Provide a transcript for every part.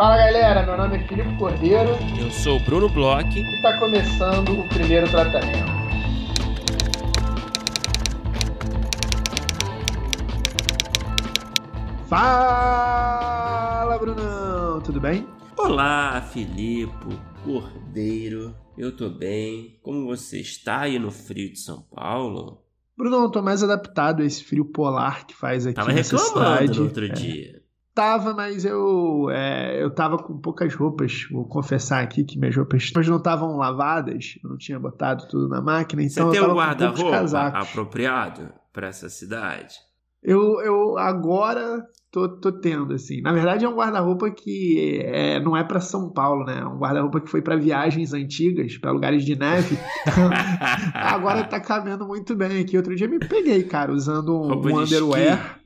Fala galera, meu nome é Filipe Cordeiro. Eu sou o Bruno Bloch. E está começando o primeiro tratamento. Fala Brunão, tudo bem? Olá, Filipe Cordeiro. Eu tô bem. Como você está aí no frio de São Paulo? Bruno, eu tô mais adaptado a esse frio polar que faz aqui Tava nessa reclamando cidade. no outro É. dia. Tava, mas eu é, eu tava com poucas roupas. Vou confessar aqui que minhas roupas não estavam lavadas. Eu não tinha botado tudo na máquina, Você então tem eu um tava guarda-roupa apropriado para essa cidade? Eu, eu agora tô, tô tendo, assim. Na verdade, é um guarda-roupa que é, não é pra São Paulo, né? É um guarda-roupa que foi pra viagens antigas, pra lugares de neve. agora tá cabendo muito bem aqui. Outro dia me peguei, cara, usando um, um de underwear.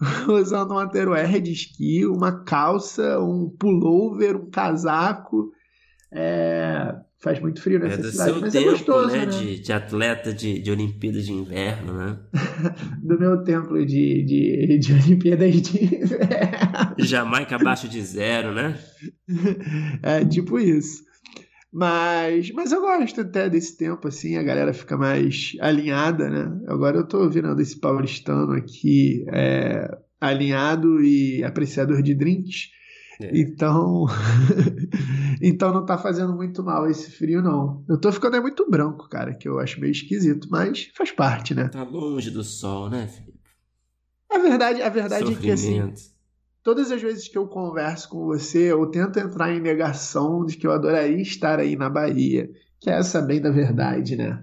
usando um underwear de esqui, uma calça, um pullover, um casaco. É, Faz muito frio É nessa do cidade, seu mas é tempo, gostoso, né? né? De, de atleta de, de Olimpíadas de Inverno, né? Do meu templo de, de, de Olimpíadas de Inverno. Jamaica abaixo de zero, né? É tipo isso. Mas, mas eu gosto até desse tempo, assim, a galera fica mais alinhada, né? Agora eu tô virando esse paulistano aqui, é, alinhado e apreciador de drinks. É. Então, então não tá fazendo muito mal esse frio, não. Eu tô ficando é muito branco, cara, que eu acho meio esquisito, mas faz parte, né? Tá longe do sol, né, Felipe? A verdade, a verdade é que, assim. Todas as vezes que eu converso com você, eu tento entrar em negação de que eu adoraria estar aí na Bahia. Que é essa bem da verdade, né?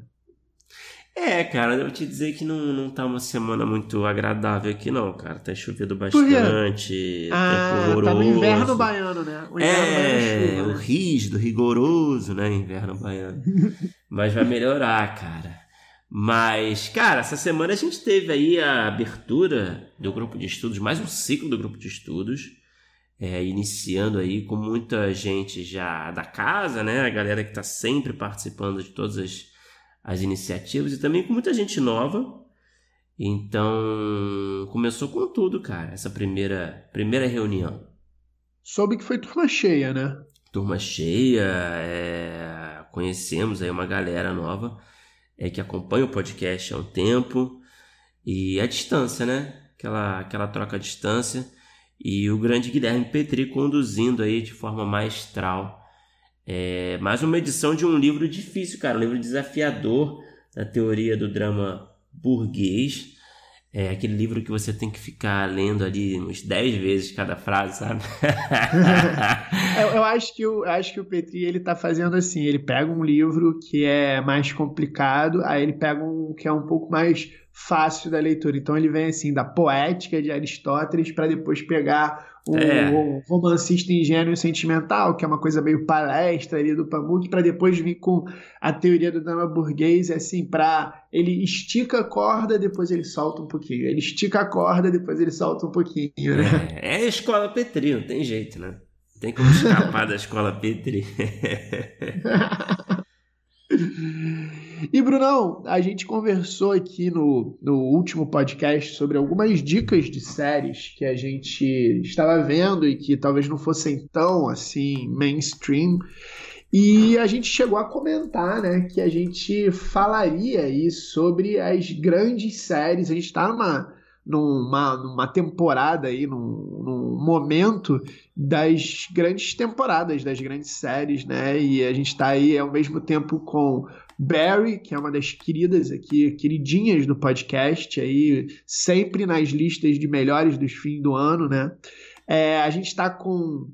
É, cara, eu vou te dizer que não, não tá uma semana muito agradável aqui, não, cara. Tá chovendo bastante, Ah, tempo horroroso. tá no inverno baiano, né? O inverno É, baiano é o chuva, né? rígido, rigoroso, né? Inverno baiano. Mas vai melhorar, cara. Mas, cara, essa semana a gente teve aí a abertura do grupo de estudos, mais um ciclo do grupo de estudos, é, iniciando aí com muita gente já da casa, né? A galera que tá sempre participando de todas as, as iniciativas e também com muita gente nova. Então, começou com tudo, cara, essa primeira, primeira reunião Soube que foi turma cheia, né? turma cheia, é, conhecemos aí uma galera nova é, que acompanha o podcast há um tempo e a distância, né? Aquela, aquela troca à distância e o grande Guilherme Petri conduzindo aí de forma maestral é, mais uma edição de um livro difícil, cara, um livro desafiador da teoria do drama burguês. É aquele livro que você tem que ficar lendo ali uns 10 vezes cada frase, sabe? Eu, eu acho que o, acho que o Petri ele tá fazendo assim, ele pega um livro que é mais complicado, aí ele pega um que é um pouco mais fácil da leitura. Então ele vem assim da poética de Aristóteles para depois pegar o, É. o romancista ingênuo e sentimental, que é uma coisa meio palestra ali do Pamuk, para depois vir com a teoria do drama burguês, assim, para ele estica a corda, depois ele solta um pouquinho. Ele estica a corda, depois ele solta um pouquinho, né? É, é a escola Petri, não tem jeito, né? Não tem como escapar da escola Petri. E Brunão, a gente conversou aqui no, no último podcast sobre algumas dicas de séries que a gente estava vendo e que talvez não fossem tão assim mainstream. E a gente chegou a comentar, né, que a gente falaria aí sobre as grandes séries. A gente está numa, numa, numa temporada aí, num, num momento das grandes temporadas, das grandes séries, né? E a gente está aí ao mesmo tempo com Barry, que é uma das queridas aqui, queridinhas do podcast, aí sempre nas listas de melhores dos fins do ano, né? É, a gente está com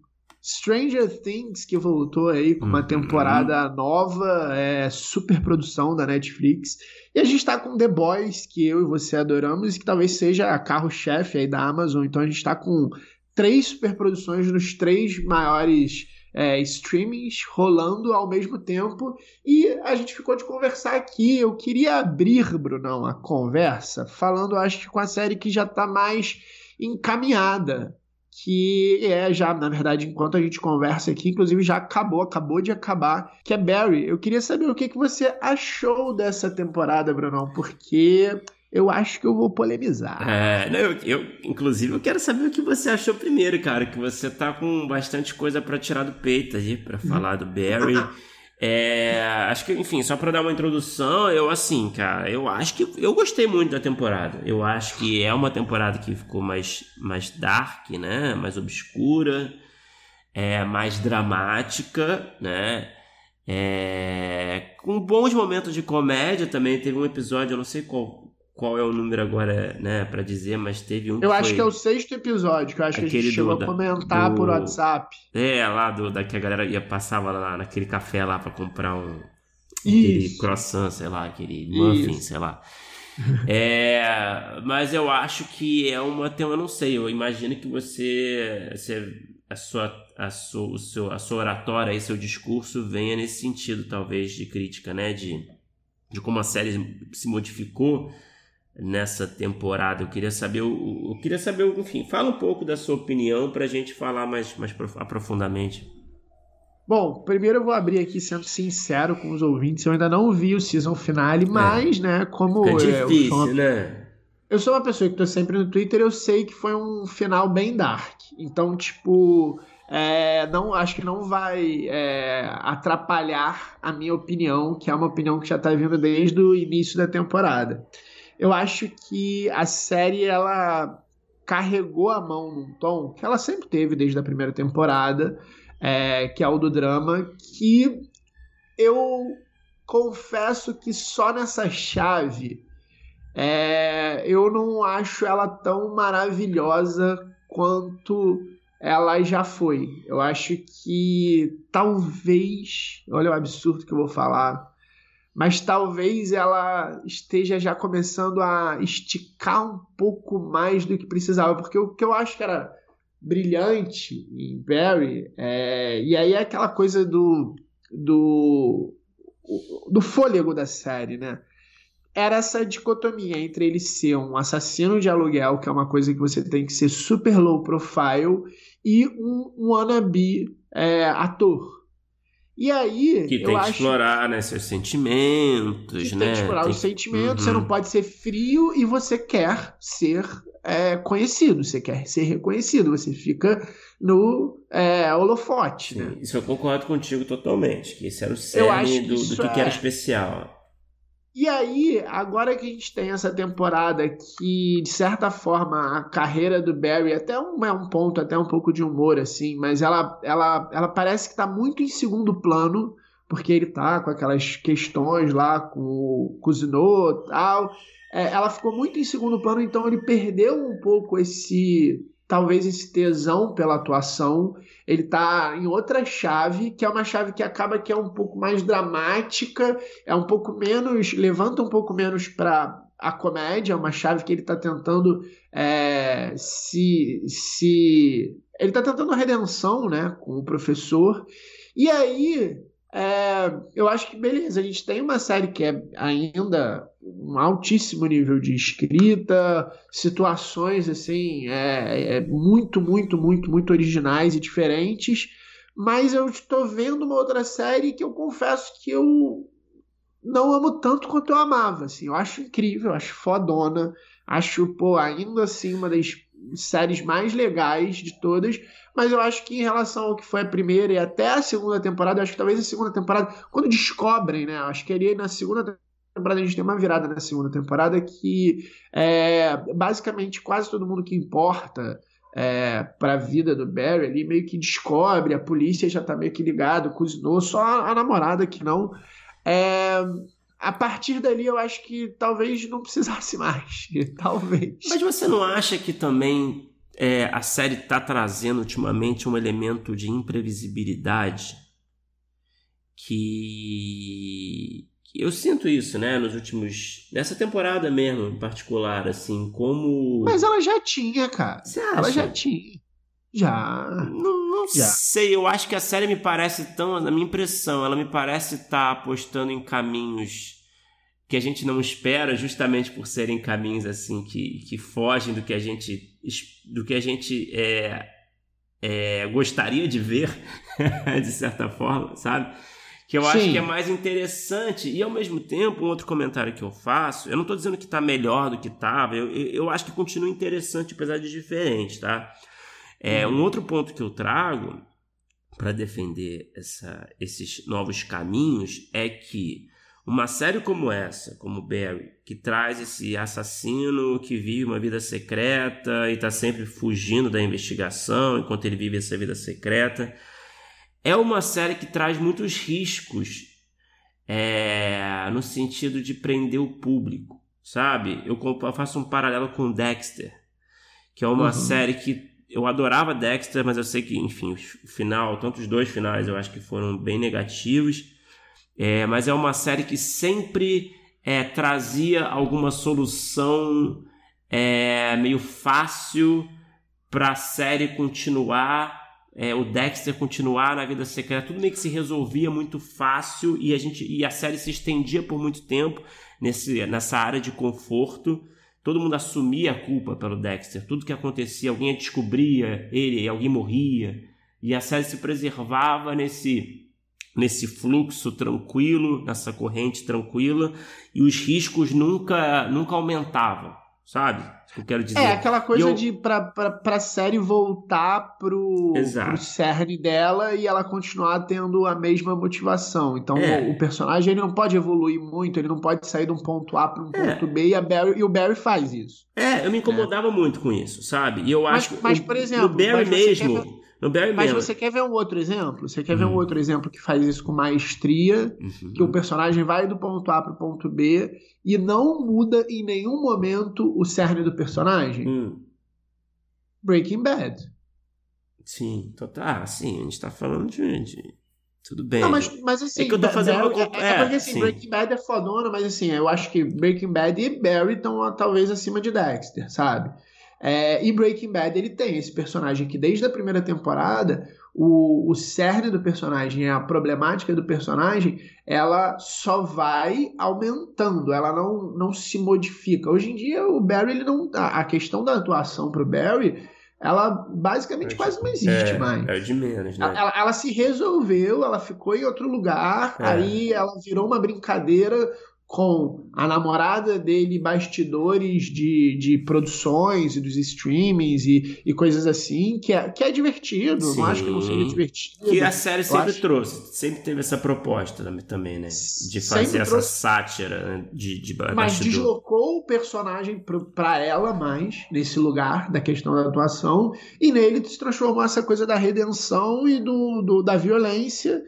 Stranger Things, que voltou aí com uma Uhum. temporada nova, é, super produção da Netflix. E a gente está com The Boys, que eu e você adoramos, e que talvez seja a carro-chefe aí da Amazon. Então a gente está com três superproduções nos três maiores é, streamings rolando ao mesmo tempo. E a gente ficou de conversar aqui. Eu queria abrir, Brunão, a conversa falando, acho que com a série que já está mais encaminhada. Que é já, na verdade, enquanto a gente conversa aqui, inclusive já acabou, acabou de acabar, que é Barry. Eu queria saber o que, que você achou dessa temporada, Brunão, porque eu acho que eu vou polemizar. É, não, eu, eu, inclusive, eu quero saber o que você achou primeiro, cara, que você tá com bastante coisa para tirar do peito aí, para falar do Barry. É, acho que, enfim, só para dar uma introdução, eu assim, cara, eu acho que eu gostei muito da temporada. Eu acho que é uma temporada que ficou mais, mais dark, né? Mais obscura, é mais dramática, né? É, com bons momentos de comédia também. Teve um episódio, eu não sei qual, qual é o número agora, né, para dizer, mas teve um. Eu que acho foi... que é o sexto episódio, que eu acho que a gente chegou a comentar do... por WhatsApp. É, lá do, da que a galera ia passava lá naquele café lá para comprar um. Aquele Isso. croissant, sei lá, aquele muffin, Isso. sei lá. é, mas eu acho que é uma. Eu não sei, eu imagino que você. você a sua, a sua, o seu, a sua oratória e seu discurso venha nesse sentido, talvez, de crítica, né? De, de como a série se modificou nessa temporada. Eu queria saber, eu, eu queria saber, enfim, fala um pouco da sua opinião para a gente falar mais, mais aprofundadamente. Bom, primeiro eu vou abrir aqui sendo sincero com os ouvintes. Eu ainda não vi o season finale, é. mas, é. né, como. É difícil, eu sou uma, né? Eu sou uma pessoa que tô sempre no Twitter, eu sei que foi um final bem dark. Então, tipo. É, não acho que não vai é, atrapalhar a minha opinião, que é uma opinião que já está vindo desde o início da temporada eu acho que a série ela carregou a mão num tom que ela sempre teve desde a primeira temporada, é, que é o do drama, que eu confesso que só nessa chave é, eu não acho ela tão maravilhosa quanto ela já foi. Eu acho que talvez, olha o absurdo que eu vou falar, mas talvez ela esteja já começando a esticar um pouco mais do que precisava, porque o que eu acho que era brilhante em Barry, é, e aí é aquela coisa do, do, do fôlego da série, né? Era essa dicotomia entre ele ser um assassino de aluguel, que é uma coisa que você tem que ser super low profile, e um, wannabe é, ator. E aí. Que tem que acho... explorar né, seus sentimentos, que né? Tem que explorar tem os sentimentos, uhum. você não pode ser frio e você quer ser é, conhecido, você quer ser reconhecido, você fica no é, holofote. Sim, né? Isso eu concordo contigo totalmente, que esse era o cerne do, do que, é... que era especial. E aí, agora que a gente tem essa temporada que, de certa forma, a carreira do Barry até um, é um ponto, até um pouco de humor, assim, mas ela, ela, ela parece que está muito em segundo plano, porque ele tá com aquelas questões lá com o Cousineau e tal. É, ela ficou muito em segundo plano, então ele perdeu um pouco esse talvez esse tesão pela atuação, ele tá em outra chave, que é uma chave que acaba que é um pouco mais dramática, é um pouco menos, levanta um pouco menos para a comédia, é uma chave que ele está tentando é, se, se ele está tentando redenção, né, com o professor. E aí é, eu acho que beleza, a gente tem uma série que é ainda um altíssimo nível de escrita, situações assim, é, é muito, muito, muito, muito originais e diferentes. Mas eu estou vendo uma outra série que eu confesso que eu não amo tanto quanto eu amava. Assim, eu acho incrível, acho fodona, acho pô, ainda assim uma das séries mais legais de todas mas eu acho que em relação ao que foi a primeira e até a segunda temporada, eu acho que talvez a segunda temporada, quando descobrem, né? Acho que ali na segunda temporada a gente tem uma virada na segunda temporada que é, basicamente quase todo mundo que importa é, para a vida do Barry ali meio que descobre, a polícia já tá meio que ligado, cozinhou, só a, namorada que não. É, a partir dali eu acho que talvez não precisasse mais. talvez. Mas você não acha que também é, a série está trazendo ultimamente um elemento de imprevisibilidade que, que, eu sinto isso, né, nos últimos nessa temporada mesmo, em particular, assim, como Mas ela já tinha, cara. Você acha? Ela já tinha. Já. Não, não já. sei, eu acho que a série me parece tão, na minha impressão, ela me parece estar tá apostando em caminhos que a gente não espera, justamente por serem caminhos assim que, que fogem do que a gente do que a gente é, é, gostaria de ver, de certa forma, sabe? que eu Sim. acho que é mais interessante. E ao mesmo tempo, um outro comentário que eu faço, eu não estou dizendo que está melhor do que estava, eu, eu acho que continua interessante, apesar de diferente, tá? É, uhum. um outro ponto que eu trago para defender essa, esses novos caminhos é que uma série como essa, como Barry, que traz esse assassino que vive uma vida secreta e está sempre fugindo da investigação enquanto ele vive essa vida secreta, é uma série que traz muitos riscos é, no sentido de prender o público, sabe? Eu faço um paralelo com Dexter, que é uma uhum. série que eu adorava Dexter, mas eu sei que, enfim, o final, tanto os dois finais eu acho que foram bem negativos. É, mas é uma série que sempre é, trazia alguma solução é, meio fácil para a série continuar, é, o Dexter continuar na vida secreta. Tudo meio que se resolvia muito fácil e a, gente, e a série se estendia por muito tempo nesse, nessa área de conforto. Todo mundo assumia a culpa pelo Dexter. Tudo que acontecia, alguém descobria ele, alguém morria. E a série se preservava nesse nesse fluxo tranquilo, nessa corrente tranquila, e os riscos nunca, nunca aumentavam, sabe? Eu quero dizer. É, aquela coisa eu... de pra, pra, pra série voltar pro, pro cerne dela e ela continuar tendo a mesma motivação. Então é. o, o, personagem ele não pode evoluir muito, ele não pode sair de um ponto A para um é. ponto B e, Barry, e o Barry faz isso. É, eu me incomodava muito com isso, sabe? E eu mas, acho que. Mas, por exemplo, no Barry mesmo. No Mas você quer ver um outro exemplo? Você quer ver um uhum. outro exemplo que faz isso com maestria, uhum. que o personagem vai do ponto A para o ponto B e não muda em nenhum momento o cerne do personagem? Uhum. Breaking Bad. Sim, total. Ah, sim, a gente tá falando de, de... Tudo bem. Não, mas, mas assim. É que eu tô fazendo Barry, uma... é, é, porque assim, sim. Breaking Bad é fodona, mas assim, eu acho que Breaking Bad e Barry estão talvez acima de Dexter, sabe? É, e Breaking Bad ele tem esse personagem que desde a primeira temporada o, o cerne do personagem, a problemática do personagem, ela só vai aumentando, ela não, não se modifica. Hoje em dia o Barry ele não a, a questão da atuação para o Barry ela basicamente quase não existe é, mais. É de menos, né? Ela, ela, se resolveu, ela ficou em outro lugar, é. aí ela virou uma brincadeira com a namorada dele bastidores de, de produções e dos streamings e, e coisas assim, que é, que é divertido, Sim. não acho que não seja divertido. Que a série sempre acho... trouxe, sempre teve essa proposta também, né? De fazer sempre essa trouxe... sátira né? de, de Mas bastidor. deslocou o personagem para ela mais, nesse lugar da questão da atuação, e nele se transformou essa coisa da redenção e do, do da violência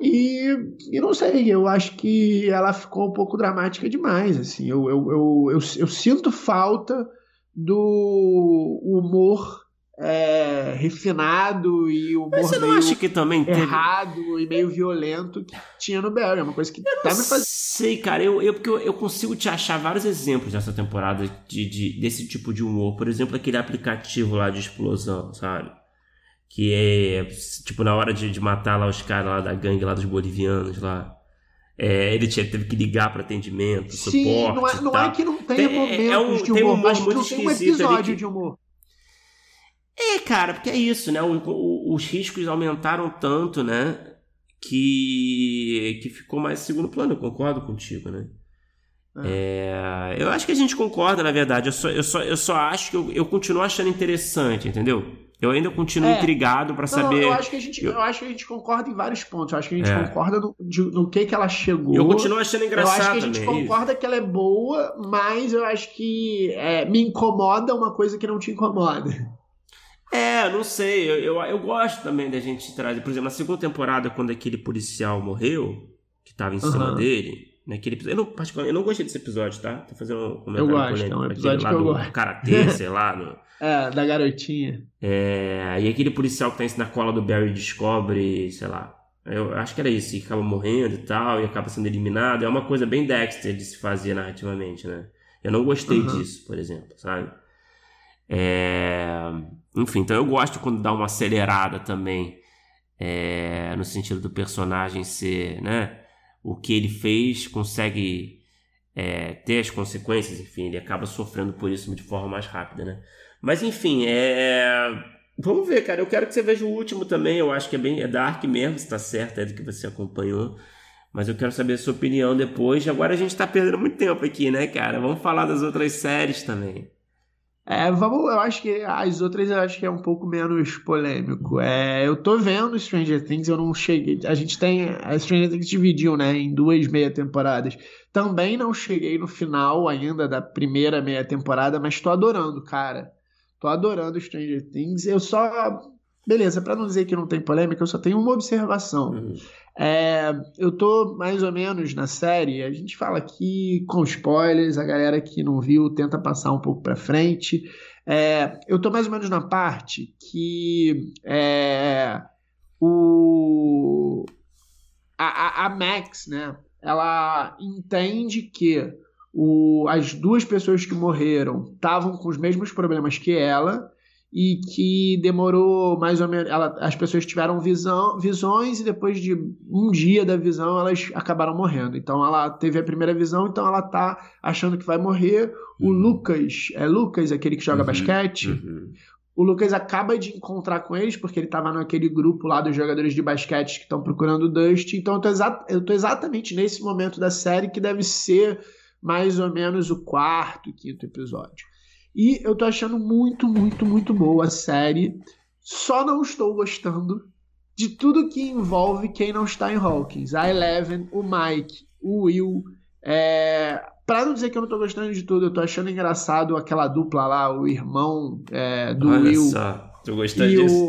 e, e não sei, eu acho que ela ficou um pouco dramática demais. Assim, eu, eu, eu, eu, eu sinto falta do humor é, refinado e o Mas você não acha que também errado teve... e meio violento que tinha no Barry. É uma coisa que eu tá me fazendo. Sei, cara, eu, eu, porque eu, eu, consigo te achar vários exemplos nessa temporada de, de, desse tipo de humor. Por exemplo, aquele aplicativo lá de explosão, sabe? Que é tipo na hora de, de matar lá os caras lá da gangue lá dos bolivianos lá. É, ele tinha, teve que ligar para atendimento, Sim, suporte. Não é, não é que não tenha tem, momentos é um, de humor, um humor mas não tem um episódio que... de humor. É, cara, porque é isso, né? O, o, os riscos aumentaram tanto, né? Que, que ficou mais segundo plano. Eu concordo contigo, né? É. É, eu acho que a gente concorda, na verdade. Eu só, eu só, eu só acho que eu, eu continuo achando interessante, entendeu? Eu ainda continuo é. intrigado para saber. Eu acho, que a gente, eu... eu... acho que a gente concorda em vários pontos. Eu acho que a gente é. concorda no, de, no que, que ela chegou. Eu continuo achando engraçado. Eu acho que a gente também. concorda que ela é boa, mas eu acho que é, me incomoda uma coisa que não te incomoda. É, não sei. Eu, eu, eu, gosto também da gente trazer. Por exemplo, na segunda temporada, quando aquele policial morreu, que tava em cima dele. Naquele episódio. Eu não, particularmente, eu não gostei desse episódio, tá? Tô fazendo um comentário. Eu gosto, é um episódio que eu gosto. Karatê, sei lá. No... É, da garotinha. É, e aquele policial que tá na cola do Barry descobre, sei lá. Eu acho que era isso, e acaba morrendo e tal, e acaba sendo eliminado. É uma coisa bem Dexter de se fazer narrativamente, né? Eu não gostei uhum. disso, por exemplo, sabe? É... Enfim, então eu gosto quando dá uma acelerada também, é... no sentido do personagem ser, né? O que ele fez consegue é, ter as consequências, enfim, ele acaba sofrendo por isso de forma mais rápida, né? Mas enfim, é. Vamos ver, cara. Eu quero que você veja o último também. Eu acho que é bem. É Dark mesmo, se tá certo, é do que você acompanhou. Mas eu quero saber a sua opinião depois. Agora a gente tá perdendo muito tempo aqui, né, cara? Vamos falar das outras séries também. É, vamos, eu acho que as outras eu acho que é um pouco menos polêmico. É, eu tô vendo Stranger Things, eu não cheguei. A gente tem. A Stranger Things dividiu, né, em duas meia temporadas. Também não cheguei no final ainda da primeira meia temporada, mas tô adorando, cara. Tô adorando Stranger Things. Eu só. Beleza, para não dizer que não tem polêmica, eu só tenho uma observação. Uhum. É, eu tô mais ou menos na série, a gente fala aqui com spoilers, a galera que não viu tenta passar um pouco para frente. É, eu tô mais ou menos na parte que é, o a, a, Max, né? Ela entende que o, as duas pessoas que morreram estavam com os mesmos problemas que ela e que demorou mais ou menos. Ela, as pessoas tiveram visão, visões e depois de um dia da visão elas acabaram morrendo. Então ela teve a primeira visão, então ela tá achando que vai morrer. O uhum. Lucas, é Lucas, aquele que joga uhum. basquete. Uhum. O Lucas acaba de encontrar com eles, porque ele estava naquele grupo lá dos jogadores de basquete que estão procurando o Dust. Então eu tô, eu tô exatamente nesse momento da série que deve ser mais ou menos o quarto, quinto episódio. E eu tô achando muito, muito, muito boa a série. Só não estou gostando de tudo que envolve quem não está em Hawkins. A Eleven, o Mike, o Will. É... Pra não dizer que eu não tô gostando de tudo, eu tô achando engraçado aquela dupla lá, o irmão é, do Olha Will. Só, tu gostou disso? O,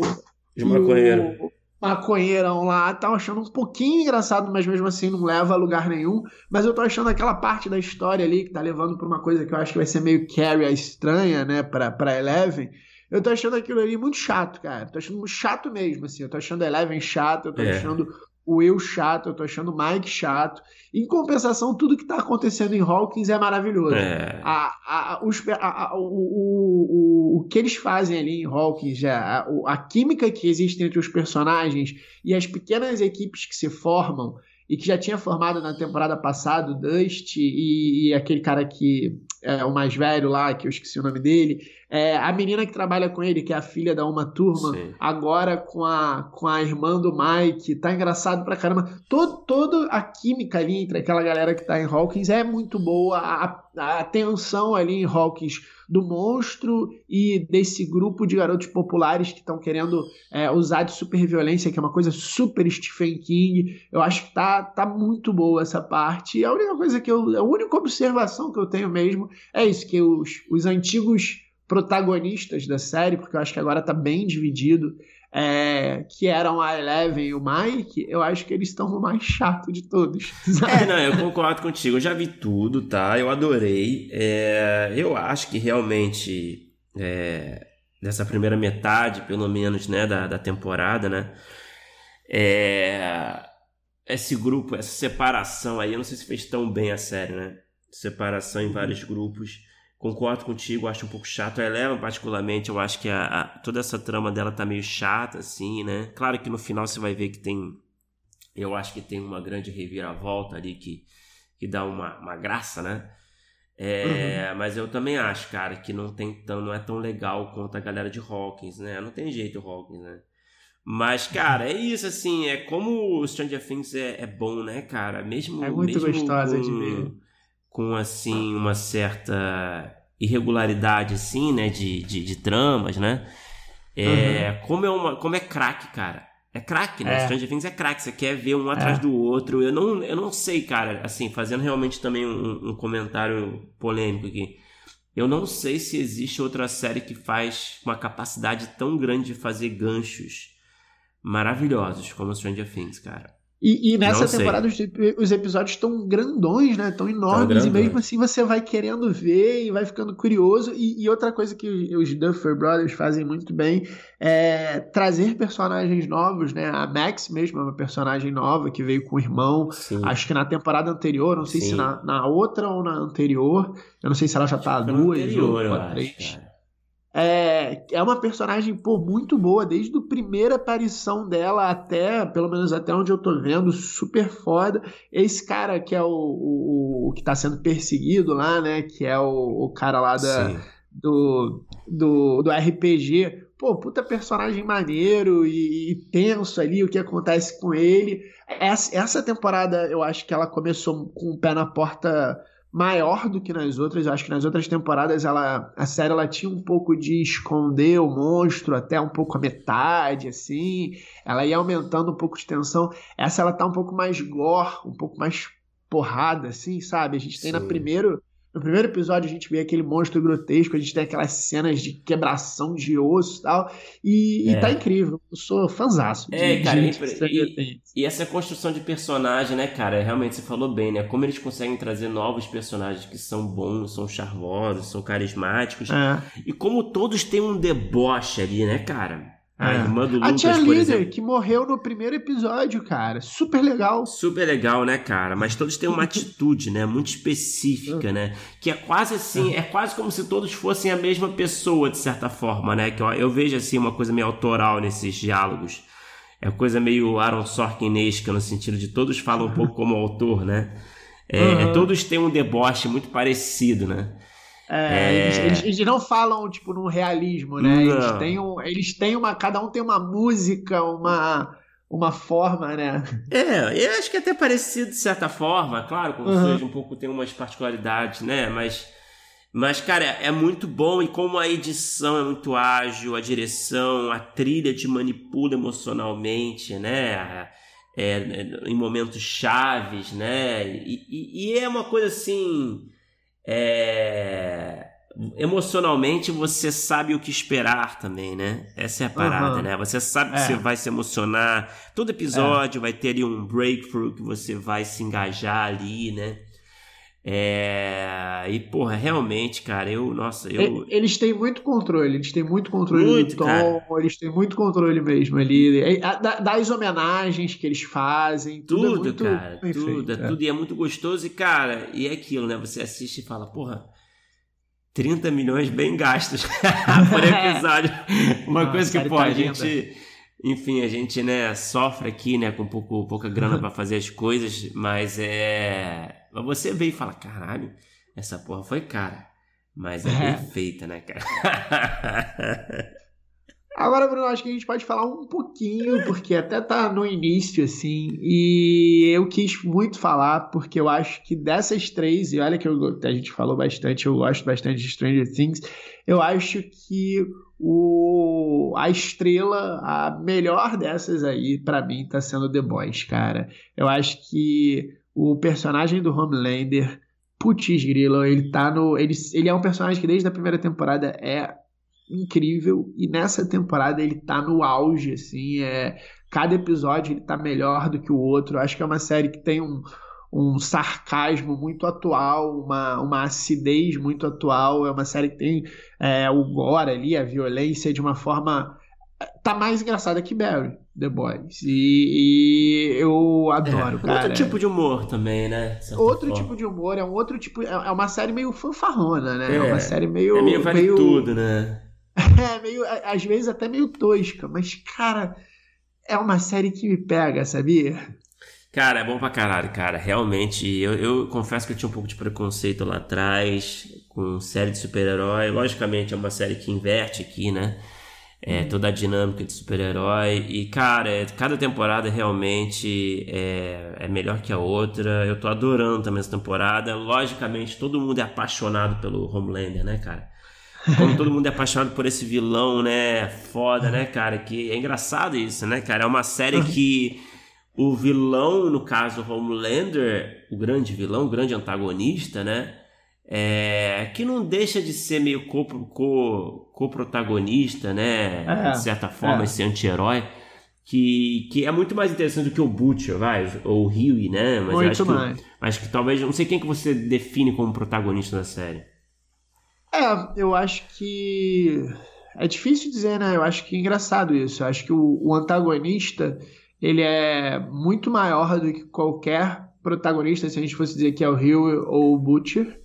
de maconheiro maconheirão lá, tava achando um pouquinho engraçado, mas mesmo assim não leva a lugar nenhum. Mas eu tô achando aquela parte da história ali que tá levando pra uma coisa que eu acho que vai ser meio Carrie a estranha, né, pra, pra Eleven. Eu tô achando aquilo ali muito chato, cara. Tô achando chato mesmo, assim. Eu tô achando Eleven chato, eu tô é. achando o Will chato, eu tô achando o Mike chato. Em compensação, tudo que tá acontecendo em Hawkins é maravilhoso. É. A, a, os, a, o, o, o, o que eles fazem ali em Hawkins, a, a química que existe entre os personagens e as pequenas equipes que se formam e que já tinha formado na temporada passada, o Dust e, e, aquele cara que é o mais velho lá, que eu esqueci o nome dele, é, a menina que trabalha com ele, que é a filha da uma turma, Sim. agora com a, com a irmã do Mike, tá engraçado pra caramba. Todo, toda a química ali entre aquela galera que tá em Hawkins é muito boa, a, a tensão ali em Hawkins do monstro e desse grupo de garotos populares que estão querendo é, usar de superviolência, que é uma coisa super Stephen King. Eu acho que tá, tá muito boa essa parte. E a única coisa que eu. A única observação que eu tenho mesmo é isso: que os, os antigos protagonistas da série, porque eu acho que agora tá bem dividido é, que eram a Eleven e o Mike, eu acho que eles estão o mais chato de todos. Sabe? É, não, eu concordo contigo. Eu já vi tudo, tá? Eu adorei. É, eu acho que realmente é, nessa primeira metade, pelo menos, né, da, da temporada, né? É, esse grupo, essa separação aí, eu não sei se fez tão bem a série, né? Separação em vários grupos. Concordo contigo, acho um pouco chato. A Eleven, particularmente, eu acho que a, a, toda essa trama dela tá meio chata, assim, né? Claro que no final você vai ver que tem. Eu acho que tem uma grande reviravolta ali que, que dá uma, uma graça, né? É, uhum. Mas eu também acho, cara, que não, tem tão, não é tão legal quanto a galera de Hawkins, né? Não tem jeito Hawkins, né? Mas, cara, é isso, assim, é como o Stranger Things é, é bom, né, cara? Mesmo, é muito mesmo gostosa com... de ver com assim uma certa irregularidade assim, né, de, de, de tramas, né? É, uhum. como é uma, como é crack, cara. É crack, né? É. Stranger Things é crack, você quer ver um atrás é. do outro. Eu não, eu não sei, cara, assim, fazendo realmente também um, um comentário polêmico aqui. Eu não sei se existe outra série que faz uma capacidade tão grande de fazer ganchos maravilhosos como Stranger Things, cara. E, e nessa Não temporada sei. os, episódios estão grandões, né? Estão enormes, e mesmo assim você vai querendo ver e vai ficando curioso. E, e, outra coisa que os Duffer Brothers fazem muito bem é trazer personagens novos, né? A Max mesmo é uma personagem nova que veio com o irmão. Sim. Acho que na temporada anterior, não sei Sim. se na, na outra ou na anterior. Eu não sei se ela já tá duas anterior, ou três. É, é uma personagem, pô, muito boa, desde a primeira aparição dela até, pelo menos até onde eu tô vendo, super foda. Esse cara que é o, o, o que tá sendo perseguido lá, né? Que é o, o cara lá da, do, do, do RPG. pô, puta personagem maneiro e, e, tenso ali, o que acontece com ele. Essa, essa temporada eu acho que ela começou com o pé na porta maior do que nas outras. Eu acho que nas outras temporadas ela, a série ela tinha um pouco de esconder o monstro até um pouco a metade, assim. Ela ia aumentando um pouco de tensão. Essa ela tá um pouco mais gore, um pouco mais porrada, assim, sabe? A gente tem Sim. na primeiro no primeiro episódio a gente vê aquele monstro grotesco, a gente tem aquelas cenas de quebração de osso e tal. E, é. e tá incrível. Eu sou fãzaço. É, de, cara, e, e, essa construção de personagem, né, cara? Realmente você falou bem, né? Como eles conseguem trazer novos personagens que são bons, são charmosos, são carismáticos. É. E como todos têm um deboche ali, né, cara? A é. irmã do Lucas, a tia Líder, que morreu no primeiro episódio, cara. Super legal. Super legal, né, cara? Mas todos têm uma atitude, né? Muito específica, né? Que é quase assim, é quase como se todos fossem a mesma pessoa, de certa forma, né? Que eu, eu vejo, assim, uma coisa meio autoral nesses diálogos. É coisa meio Aaron Sorkinesca, no sentido de todos falam um pouco como autor, né? É, uhum. Todos têm um deboche muito parecido, né? É, é... Eles, eles, eles, não falam, tipo, num realismo, né? Eles têm, um, eles têm uma. Cada um tem uma música, uma, uma forma, né? É, eu acho que é até parecido de certa forma, claro, com uhum. um pouco tem umas particularidades, né? Mas. Mas, cara, é muito bom e como a edição é muito ágil, a direção, a trilha te manipula emocionalmente, né? É, em momentos chaves, né? E, e, e é uma coisa assim é... emocionalmente você sabe o que esperar também, né? Essa é a parada, uhum. né? Você sabe que é. você vai se emocionar. Todo episódio é. vai ter ali um breakthrough que você vai se engajar ali, né? É... E, porra, realmente, cara, eu, nossa, eu. Eles têm muito controle, eles têm muito controle muito, do tom, cara. eles têm muito controle mesmo ali. É, das homenagens que eles fazem, tudo, é tudo é muito cara, tudo, feito, é. tudo. E é muito gostoso, e, cara, e é aquilo, né? Você assiste e fala, porra. 30 milhões bem gastos por episódio. Uma ah, coisa que, pô, tá a gente. Enfim, a gente, né, sofre aqui, né, com pouco, pouca grana para fazer as coisas, mas é mas você vê e fala, caralho, essa porra foi cara. Mas é, é. bem feita, né, cara? Agora, Bruno, acho que a gente pode falar um pouquinho, porque até tá no início, assim, e eu quis muito falar, porque eu acho que dessas três, e olha que eu, a gente falou bastante, eu gosto bastante de Stranger Things, eu acho que o, a estrela, a melhor dessas aí, para mim, tá sendo The Boys, cara. Eu acho que o personagem do Homelander, putz grilo, ele tá no. Ele, ele é um personagem que desde a primeira temporada é incrível e nessa temporada ele tá no auge, assim, é. Cada episódio ele tá melhor do que o outro. Acho que é uma série que tem um, um sarcasmo muito atual, uma, uma acidez muito atual. É uma série que tem é, o gore ali, a violência de uma forma. tá mais engraçada que Barry. The Boys. E, e eu adoro, é, cara. Outro tipo de humor também, né? Outro forma. tipo de humor, é um outro tipo. É, é uma série meio fanfarrona, né? É, é uma série meio. É meio vale meio, tudo, né? É, meio. Às vezes até meio tosca, mas, cara, é uma série que me pega, sabia? Cara, é bom pra caralho, cara. Realmente, eu, eu confesso que eu tinha um pouco de preconceito lá atrás com série de super-herói. Logicamente, é uma série que inverte aqui, né? É, toda a dinâmica de super-herói. E, cara, é, cada temporada realmente é, é melhor que a outra. Eu tô adorando também essa temporada. Logicamente, todo mundo é apaixonado pelo Homelander, né, cara? Como todo mundo é apaixonado por esse vilão, né? Foda, né, cara? Que é engraçado isso, né, cara? É uma série que o vilão, no caso, Homelander, o grande vilão, o grande antagonista, né? É, que não deixa de ser meio co-protagonista, co, né? É, de certa forma, é. esse anti-herói. Que, que é muito mais interessante do que o Butcher, vai, ou o Huey, né? Mas muito acho mais. Que, acho que talvez, não sei quem que você define como protagonista da série. É, eu acho que é difícil dizer, né? Eu acho que é engraçado isso. Eu acho que o, o antagonista ele é muito maior do que qualquer protagonista, se a gente fosse dizer que é o Huey ou o Butcher.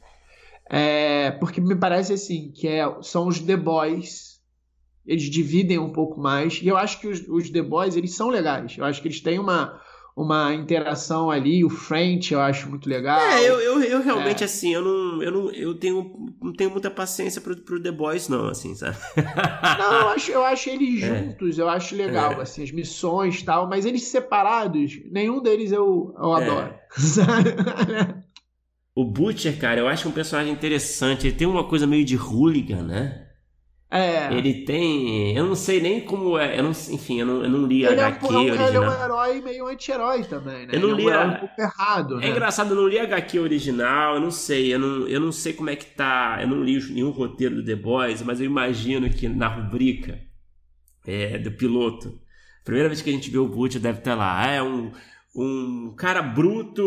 É, porque me parece assim, que é, são os The Boys. Eles dividem um pouco mais. E eu acho que os, os The Boys, eles são legais. Eu acho que eles têm uma, uma interação ali. O French eu acho muito legal. É, eu, eu, eu realmente, é. assim, eu não, eu não eu tenho, não tenho muita paciência pro, pro The Boys, não, assim, sabe? não, eu acho, eu acho eles é. juntos, é. eu acho legal, é. assim, as missões e tal, mas eles separados, nenhum deles eu, eu é. adoro. o Butcher, cara, eu acho um personagem interessante. Ele tem uma coisa meio de hooligan, né? É. Ele tem. Eu não sei nem como é. Eu não, enfim, eu não, eu não li a HQ é um, original. Ele é um herói meio anti-herói também, né? Eu não ele li é um, a... um pouco errado. É né? engraçado, eu não li a HQ original, eu não sei. Eu não, eu não sei como é que tá. Eu não li nenhum roteiro do The Boys, mas eu imagino que na rubrica é, do piloto. Primeira vez que a gente vê o Butch deve estar lá. Ah, é um um cara bruto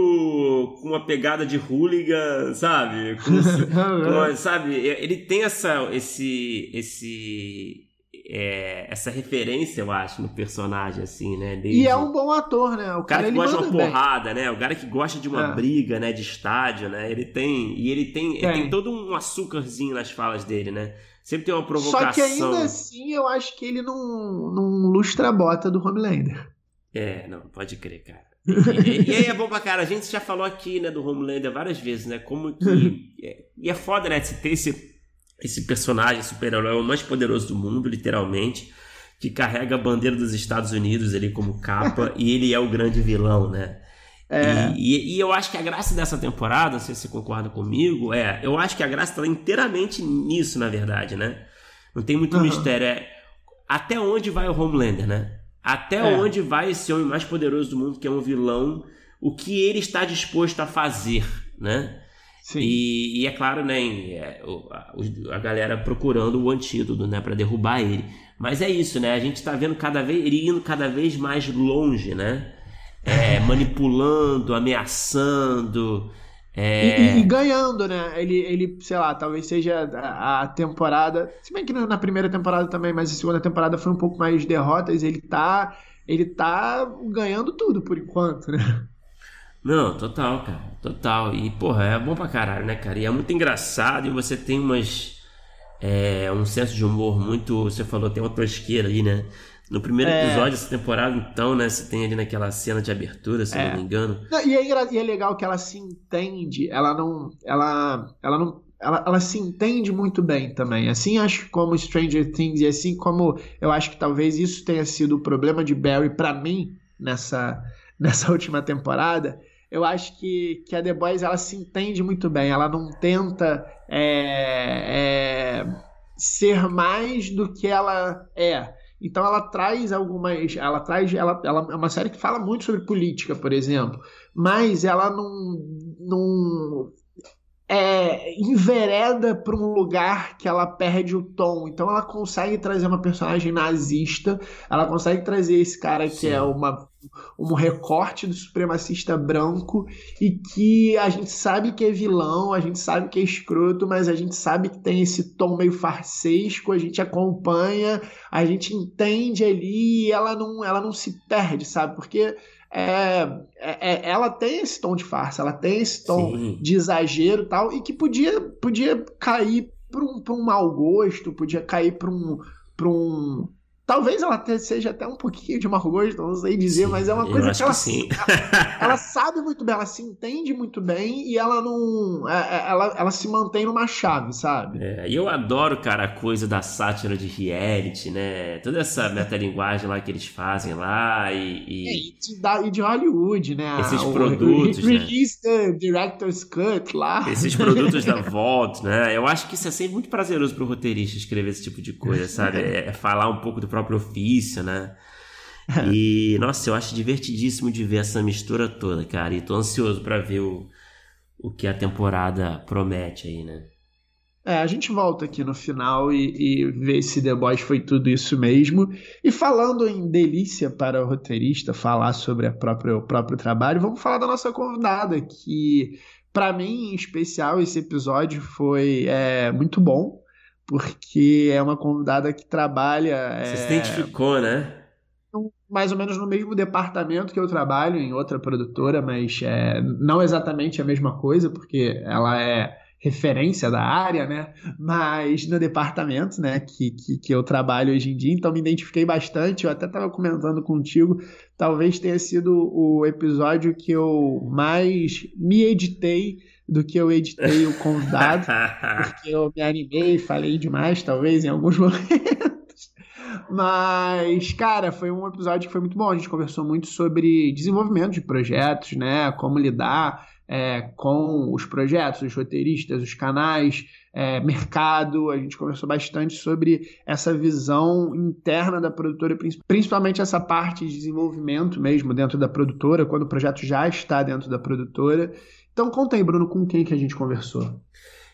com uma pegada de hooligan, sabe? Com, com, sabe? Ele tem essa, esse, esse, é, essa referência, eu acho, no personagem, assim, né? Desde... E é um bom ator, né? O cara, cara que gosta de uma porrada, bem. né? O cara que gosta de uma é. briga, né? De estádio, né? Ele tem. E ele tem, tem. Ele tem todo um açúcarzinho nas falas dele, né? Sempre tem uma provocação. Só que ainda assim eu acho que ele não, não lustra a bota do Homelander. É, não, pode crer, cara. E, e, aí é bom pra cara, a gente já falou aqui, né, do Homelander várias vezes, né? Como que. É, e é foda, né? Você ter esse, esse personagem super-herói, o mais poderoso do mundo, literalmente, que carrega a bandeira dos Estados Unidos ali como capa, e ele é o grande vilão, né? É. E, e, e, eu acho que a graça dessa temporada, não sei se você concorda comigo, é. Eu acho que a graça está inteiramente nisso, na verdade, né? Não tem muito uhum. mistério. É até onde vai o Homelander, né? Até é. onde vai esse homem mais poderoso do mundo, que é um vilão, o que ele está disposto a fazer, né? Sim. E, e é claro, né, é, a, a, galera procurando o antídoto, né, para derrubar ele. Mas é isso, né? A gente está vendo cada vez ele indo cada vez mais longe, né? É, manipulando, ameaçando, é... E, e, ganhando, né? Ele, ele, sei lá, talvez seja a, a, temporada. Se bem que na primeira temporada também, mas a segunda temporada foi um pouco mais derrotas. Ele tá. Ele tá ganhando tudo por enquanto, né? Não, total, cara. Total. E, porra, é bom pra caralho, né, cara? E é muito engraçado e você tem umas. É, um senso de humor muito. Você falou, tem uma tosqueira ali, né? No primeiro é... episódio dessa temporada, então, né? Você tem ali naquela cena de abertura, se é. não me engano. Não, e, é, e, é, legal que ela se entende, ela não. Ela, ela não. Ela, ela se entende muito bem também. Assim acho como Stranger Things, e assim como eu acho que talvez isso tenha sido o problema de Barry para mim nessa, nessa última temporada. Eu acho que, que a The Boys ela se entende muito bem. Ela não tenta é, é, ser mais do que ela é então ela traz algumas. Ela traz. Ela, ela é uma série que fala muito sobre política, por exemplo. Mas ela não. não é, envereda para um lugar que ela perde o tom. Então ela consegue trazer uma personagem nazista, ela consegue trazer esse cara que Sim. é uma, um recorte do supremacista branco e que a gente sabe que é vilão, a gente sabe que é escroto, mas a gente sabe que tem esse tom meio farsesco, a gente acompanha, a gente entende ali e ela não, ela não se perde, sabe? Porque é, é, é, ela tem esse tom de farsa, ela tem esse tom Sim. de exagero e tal, e que podia, podia cair para um, um mau gosto, podia cair para um, um, Talvez ela seja até um pouquinho de gosto, não sei dizer, sim, mas é uma coisa que ela, que ela, ela, sabe muito bem, ela se entende muito bem e ela não. É, é, ela, ela se mantém numa chave, sabe? É, e eu adoro, cara, a coisa da sátira de reality, né? Toda essa metalinguagem lá que eles fazem lá e. E, é, e, de, e de, Hollywood, né? Esses o, produtos. O, né? Release the Director's Cut lá. Esses produtos da Vault, né? Eu acho que isso é sempre muito prazeroso pro roteirista escrever esse tipo de coisa, sabe? É, é falar um pouco do próprio ofício, né? E, nossa, eu acho divertidíssimo de ver essa mistura toda, cara. E tô ansioso para ver o, o que a temporada promete aí, né? É, a gente volta aqui no final e, e vê se The Boys foi tudo isso mesmo. E falando em delícia para o roteirista falar sobre própria, o próprio trabalho, vamos falar da nossa convidada, que para mim, em especial, esse episódio foi é, muito bom porque é uma convidada que trabalha. Você é, se identificou, né? Mais ou menos no mesmo departamento que eu trabalho, em outra produtora, mas é, não exatamente a mesma coisa, porque ela é referência da área, né? Mas no departamento, né, que, que, que eu trabalho hoje em dia, então me identifiquei bastante. Eu até estava comentando contigo, talvez tenha sido o episódio que eu mais me editei do que eu editei o convidado, porque eu me animei falei demais, talvez, em alguns momentos. Mas, cara, foi um episódio que foi muito bom. A gente conversou muito sobre desenvolvimento de projetos, né? Como lidar é, com os projetos, os roteiristas, os canais, é, mercado. A gente conversou bastante sobre essa visão interna da produtora, principalmente essa parte de desenvolvimento mesmo dentro da produtora, quando o projeto já está dentro da produtora. Então conta aí, Bruno, com quem que a gente conversou?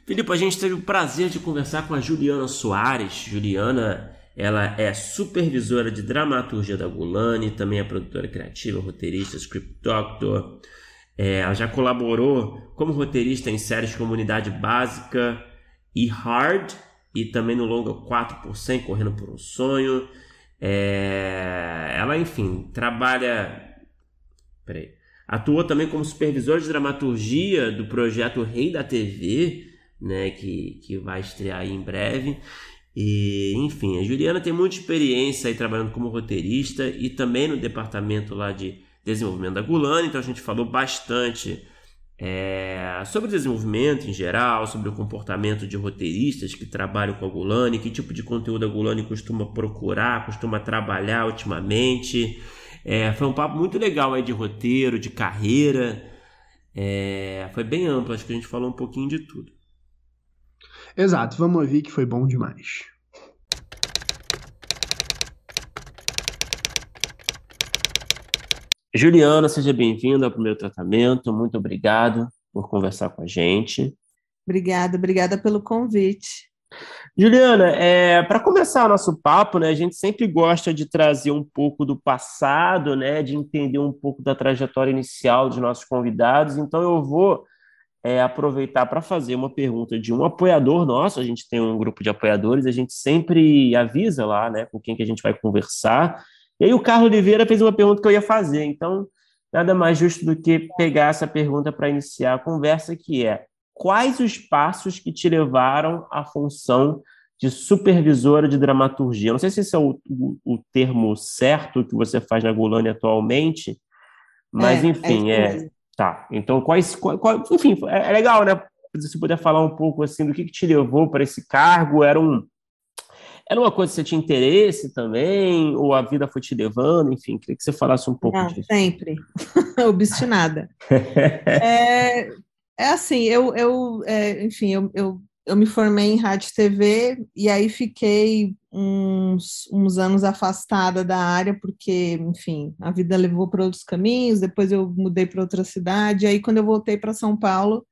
Filipe, a gente teve o prazer de conversar com a Juliana Soares. Juliana, ela é supervisora de dramaturgia da Gulani, também é produtora criativa, roteirista, script doctor, é, ela já colaborou como roteirista em séries de Comunidade Básica e Hard, e também no longa 4%, Correndo por um Sonho. É, ela, enfim, trabalha. Peraí. Atuou também como supervisor de dramaturgia do projeto Rei da TV, né, que, que vai estrear em breve. E, enfim, a Juliana tem muita experiência aí trabalhando como roteirista e também no departamento lá de desenvolvimento da Gulani, então a gente falou bastante é, sobre desenvolvimento em geral, sobre o comportamento de roteiristas que trabalham com a Gulani, que tipo de conteúdo a Gulani costuma procurar, costuma trabalhar ultimamente. É, foi um papo muito legal aí de roteiro, de carreira. É, foi bem amplo, acho que a gente falou um pouquinho de tudo. Exato, vamos ouvir que foi bom demais. Juliana, seja bem-vinda ao primeiro tratamento. Muito obrigado por conversar com a gente. Obrigada, obrigada pelo convite. Juliana, é, para começar nosso papo, né, a gente sempre gosta de trazer um pouco do passado, né, de entender um pouco da trajetória inicial de nossos convidados. Então, eu vou é, aproveitar para fazer uma pergunta de um apoiador nosso. A gente tem um grupo de apoiadores, a gente sempre avisa lá né, com quem que a gente vai conversar. E aí o Carlos Oliveira fez uma pergunta que eu ia fazer, então nada mais justo do que pegar essa pergunta para iniciar a conversa, que é quais os passos que te levaram à função de supervisora de dramaturgia? Não sei se esse é o, o, o termo certo que você faz na Golani atualmente, mas é, enfim, é, é tá. Então quais, qual, qual, enfim, é, é, legal, né? Se você puder falar um pouco assim do que, que te levou para esse cargo, era um era uma coisa que você tinha interesse também, ou a vida foi te levando, enfim, queria que você falasse um pouco Não, disso. Sempre, obstinada. é, é, assim, eu, eu é, enfim, eu, eu, eu me formei em rádio e TV, e aí fiquei uns, uns anos afastada da área, porque, enfim, a vida levou para outros caminhos, depois eu mudei para outra cidade, aí quando eu voltei para São Paulo,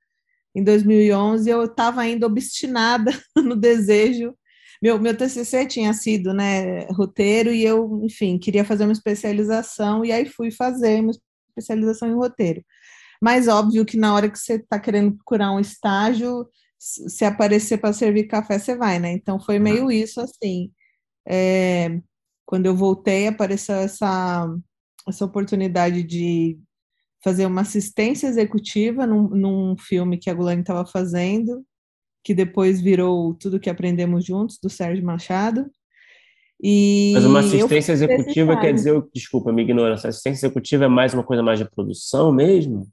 em 2011, eu estava ainda obstinada no desejo meu, meu TCC tinha sido, né, roteiro, e eu, enfim, queria fazer uma especialização, e aí fui fazer uma especialização em roteiro. Mas óbvio que na hora que você está querendo procurar um estágio, se aparecer para servir café, você vai, né? Então foi meio isso assim. É, quando eu voltei, apareceu essa, essa oportunidade de fazer uma assistência executiva num, num filme que a Gulani estava fazendo, que depois virou Tudo que Aprendemos Juntos, do Sérgio Machado. E Mas uma assistência executiva quer dizer, desculpa, me ignorância, assistência executiva é mais uma coisa mais de produção mesmo?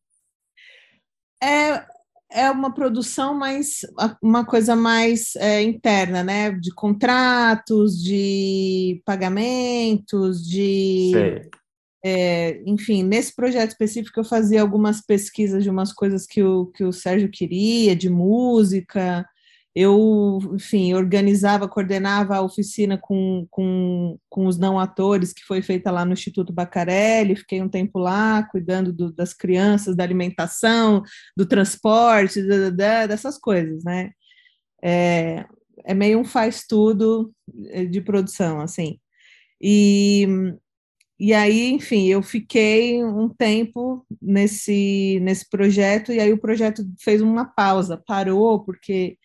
É, é uma produção mais, uma coisa mais é, interna, né? De contratos, de pagamentos, de. É, enfim, nesse projeto específico eu fazia algumas pesquisas de umas coisas que o, que o Sérgio queria, de música, eu, enfim, organizava, coordenava a oficina com, com, com os não atores, que foi feita lá no Instituto Bacarelli, fiquei um tempo lá, cuidando do, das crianças, da alimentação, do transporte, da, da, dessas coisas, né? É, é meio um faz-tudo eh, de produção, assim. E e aí, enfim, eu fiquei um tempo nesse, nesse projeto, e aí o projeto fez uma pausa, parou, porque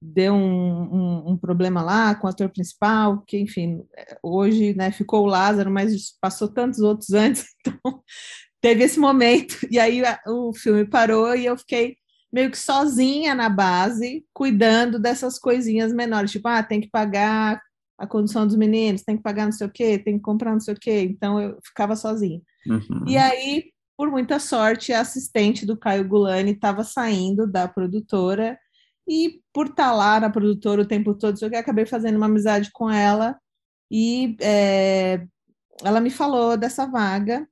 deu um, um, um, problema lá com o ator principal, que, enfim, hoje né, ficou o Lázaro, mas passou tantos outros antes, então teve esse momento, e aí o filme parou e eu fiquei meio que sozinha na base, cuidando dessas coisinhas menores, tipo, ah, tem que pagar a condição dos meninos, tem que pagar não sei o quê, tem que comprar não sei o quê, então eu ficava sozinha. Uhum. E aí, por muita sorte, a assistente do Caio Gulani estava saindo da produtora, e por estar tá lá na produtora o tempo todo, eu acabei fazendo uma amizade com ela, e é, ela me falou dessa vaga,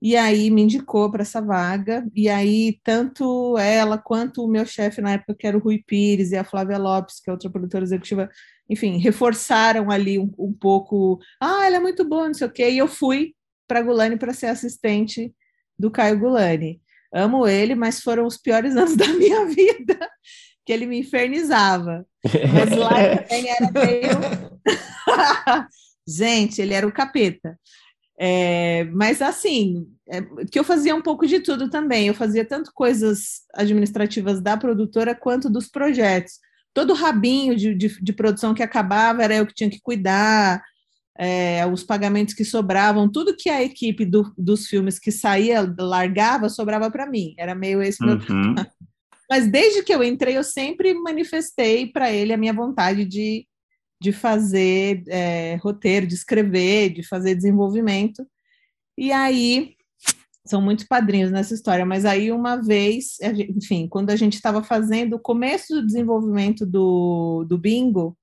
e aí me indicou para essa vaga, e aí tanto ela quanto o meu chefe na época, que era o Rui Pires, e a Flávia Lopes, que é outra produtora executiva, enfim, reforçaram ali um, um pouco, ah, ela é muito boa, não sei o quê, e eu fui para Gulani para ser assistente do Caio Gulani. Amo ele, mas foram os piores anos da minha vida, que ele me infernizava. Mas lá também era meio... Gente, ele era o capeta. É, mas assim, é, que eu fazia um pouco de tudo também. Eu fazia tanto coisas administrativas da produtora quanto dos projetos. Todo rabinho de, de, de produção que acabava era eu que tinha que cuidar, é, os pagamentos que sobravam, tudo que a equipe do, dos filmes que saía, largava, sobrava para mim. Era meio esse meu. Mas desde que eu entrei, eu sempre manifestei para ele a minha vontade de de fazer é, roteiro, de escrever, de fazer desenvolvimento. E aí, são muitos padrinhos nessa história, mas aí uma vez, enfim, quando a gente estava fazendo o começo do desenvolvimento do, do bingo,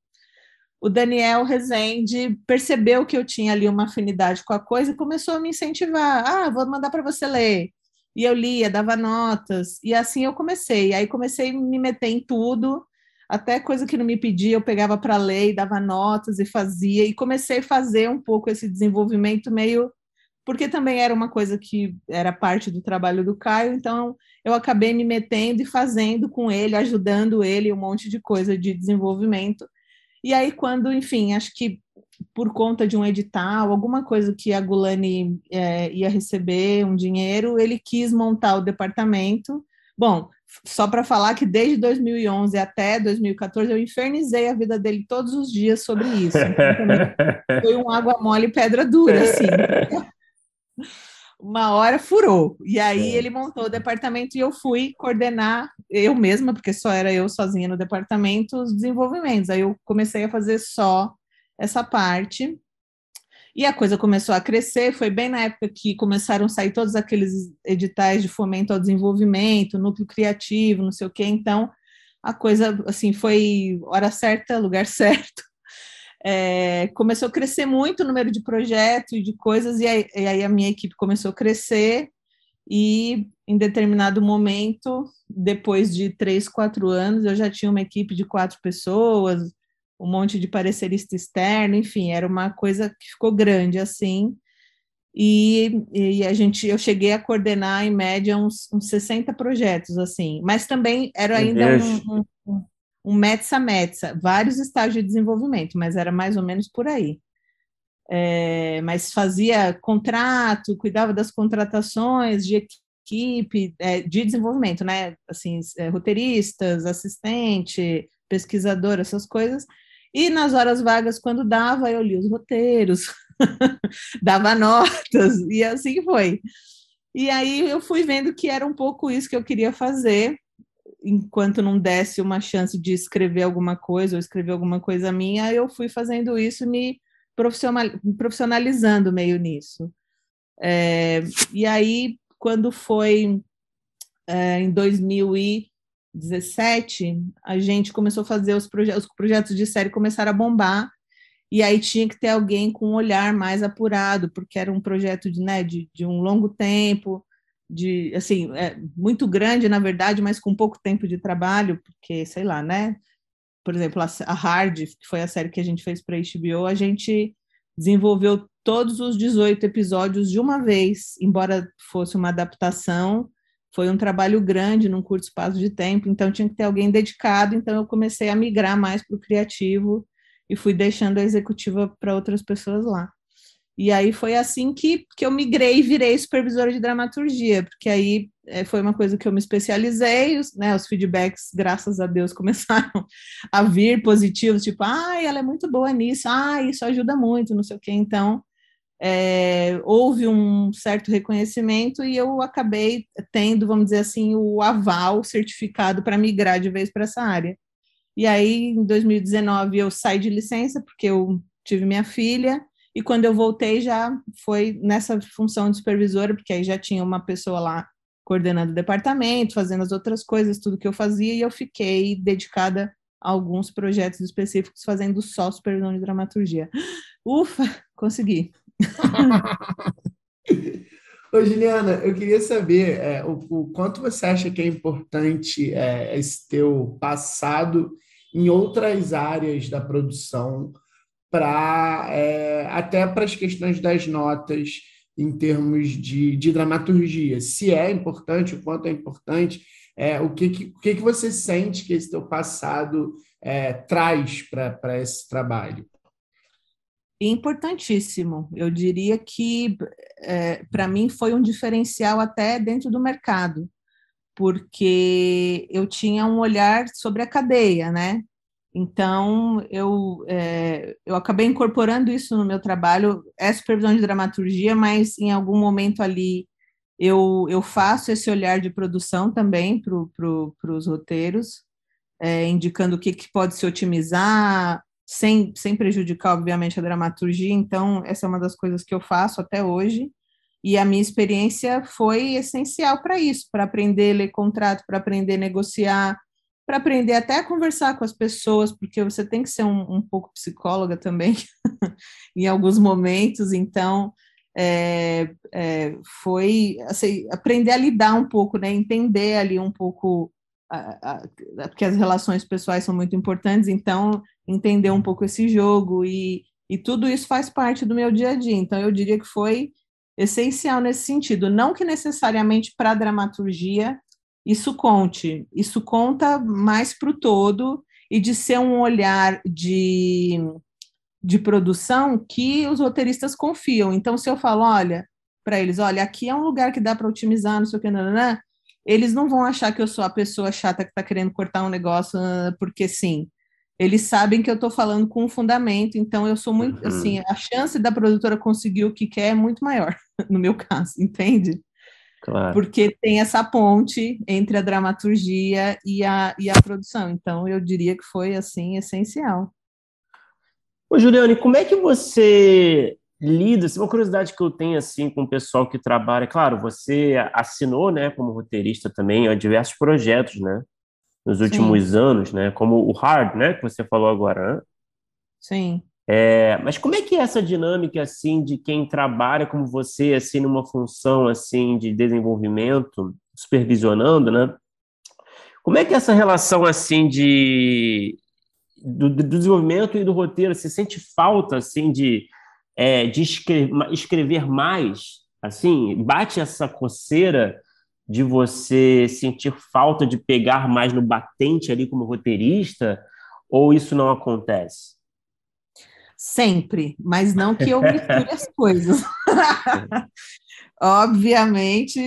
o Daniel Rezende percebeu que eu tinha ali uma afinidade com a coisa e começou a me incentivar. Ah, vou mandar para você ler. E eu lia, dava notas, e assim eu comecei. Aí comecei a me meter em tudo, até coisa que não me pedia, eu pegava para ler e dava notas e fazia, e comecei a fazer um pouco esse desenvolvimento meio. Porque também era uma coisa que era parte do trabalho do Caio, então eu acabei me metendo e fazendo com ele, ajudando ele um monte de coisa de desenvolvimento. E aí, quando, enfim, acho que por conta de um edital, alguma coisa que a Gulani é, ia receber um dinheiro, ele quis montar o departamento. Bom, só para falar que desde 2011 até 2014 eu infernizei a vida dele todos os dias sobre isso. Então, foi um água mole e pedra dura, assim. Uma hora furou. E aí ele montou o departamento e eu fui coordenar eu mesma, porque só era eu sozinha no departamento, os desenvolvimentos. Aí eu comecei a fazer só essa parte. E a coisa começou a crescer, foi bem na época que começaram a sair todos aqueles editais de fomento ao desenvolvimento, núcleo criativo, não sei o quê, então a coisa, assim, foi hora certa, lugar certo. É, começou a crescer muito o número de projetos e de coisas, e aí, e aí a minha equipe começou a crescer, e em determinado momento, depois de três, quatro anos, eu já tinha uma equipe de quatro pessoas, um monte de parecerista externo, enfim, era uma coisa que ficou grande assim. E, e a gente, eu cheguei a coordenar em média uns, uns 60 projetos assim, mas também era ainda um, um, um, um metsa-metsa, vários estágios de desenvolvimento, mas era mais ou menos por aí. É, mas fazia contrato, cuidava das contratações de equipe, é, de desenvolvimento, né? Assim, é, roteiristas, assistente, pesquisador, essas coisas, e nas horas vagas, quando dava, eu li os roteiros, dava notas, e assim foi. E aí eu fui vendo que era um pouco isso que eu queria fazer, enquanto não desse uma chance de escrever alguma coisa ou escrever alguma coisa minha, eu fui fazendo isso, me profissionalizando meio nisso. É, e aí, quando foi é, em 2000 e 17, a gente começou a fazer os, proje os projetos de série começaram a bombar, e aí tinha que ter alguém com um olhar mais apurado, porque era um projeto de, né, de, de um longo tempo, de assim, é, muito grande, na verdade, mas com pouco tempo de trabalho, porque, sei lá, né? Por exemplo, a, a Hard, que foi a série que a gente fez para a HBO, a gente desenvolveu todos os 18 episódios de uma vez, embora fosse uma adaptação, foi um trabalho grande num curto espaço de tempo, então tinha que ter alguém dedicado, então eu comecei a migrar mais para o criativo e fui deixando a executiva para outras pessoas lá. E aí foi assim que, que eu migrei e virei supervisora de dramaturgia, porque aí é, foi uma coisa que eu me especializei, os, né, os feedbacks, graças a Deus, começaram a vir positivos, tipo, ah, ela é muito boa nisso, ah, isso ajuda muito, não sei o quê. Então, é, houve um certo reconhecimento e eu acabei tendo, vamos dizer assim, o aval certificado para migrar de vez para essa área. E aí, em 2019, eu saí de licença, porque eu tive minha filha, e quando eu voltei já foi nessa função de supervisora, porque aí já tinha uma pessoa lá coordenando o departamento, fazendo as outras coisas, tudo que eu fazia, e eu fiquei dedicada a alguns projetos específicos, fazendo só supervisão de dramaturgia. Ufa, consegui. Ô, Juliana, eu queria saber é, o, o, quanto você acha que é importante é, esse teu passado em outras áreas da produção, para é, até para as questões das notas em termos de, de dramaturgia. Se é importante, o quanto é importante, é, o que, que, o que, que você sente que esse teu passado é, traz para esse trabalho? Importantíssimo. Eu diria que, é, para mim, foi um diferencial até dentro do mercado, porque eu tinha um olhar sobre a cadeia, né? Então, eu, é, eu acabei incorporando isso no meu trabalho, é supervisão de dramaturgia, mas em algum momento ali eu, eu faço esse olhar de produção também para pro, os roteiros, é, indicando o que, que pode se otimizar, sem, sem prejudicar, obviamente, a dramaturgia. Então, essa é uma das coisas que eu faço até hoje. E a minha experiência foi essencial para isso, para aprender a ler contrato, para aprender a negociar, para aprender até a conversar com as pessoas, porque você tem que ser um, um pouco psicóloga também, em alguns momentos. Então, é, é, foi assim, aprender a lidar um pouco, né, entender ali um pouco, porque as relações pessoais são muito importantes, então, entender um pouco esse jogo e, e tudo isso faz parte do meu dia a dia. Então, eu diria que foi essencial nesse sentido. Não que necessariamente para a dramaturgia isso conte, isso conta mais para o todo e de ser um olhar de, de produção que os roteiristas confiam. Então, se eu falo, olha, para eles, olha, aqui é um lugar que dá para otimizar, não sei o que, não, não, eles não vão achar que eu sou a pessoa chata que está querendo cortar um negócio porque sim. Eles sabem que eu estou falando com fundamento, então eu sou muito, uhum. assim, a chance da produtora conseguir o que quer é muito maior, no meu caso, entende? Claro. Porque tem essa ponte entre a dramaturgia e a, e a produção. Então, eu diria que foi, assim, essencial. Ô, Juliane, como é que você lida? Assim, uma curiosidade que eu tenho, assim, com o pessoal que trabalha... Claro, você assinou, né, como roteirista também, ó, diversos projetos, né? Nos últimos Sim. anos, né? Como o Hard, né? Que você falou agora, né? Sim. É, mas como é que é essa dinâmica assim de quem trabalha como você assim numa função assim de desenvolvimento, supervisionando, né? Como é que é essa relação assim de do, do desenvolvimento e do roteiro se sente falta assim de é, de escrever, escrever mais, assim, bate essa coceira de você sentir falta de pegar mais no batente ali como roteirista, ou isso não acontece? Sempre, mas não que eu misture as coisas. Obviamente,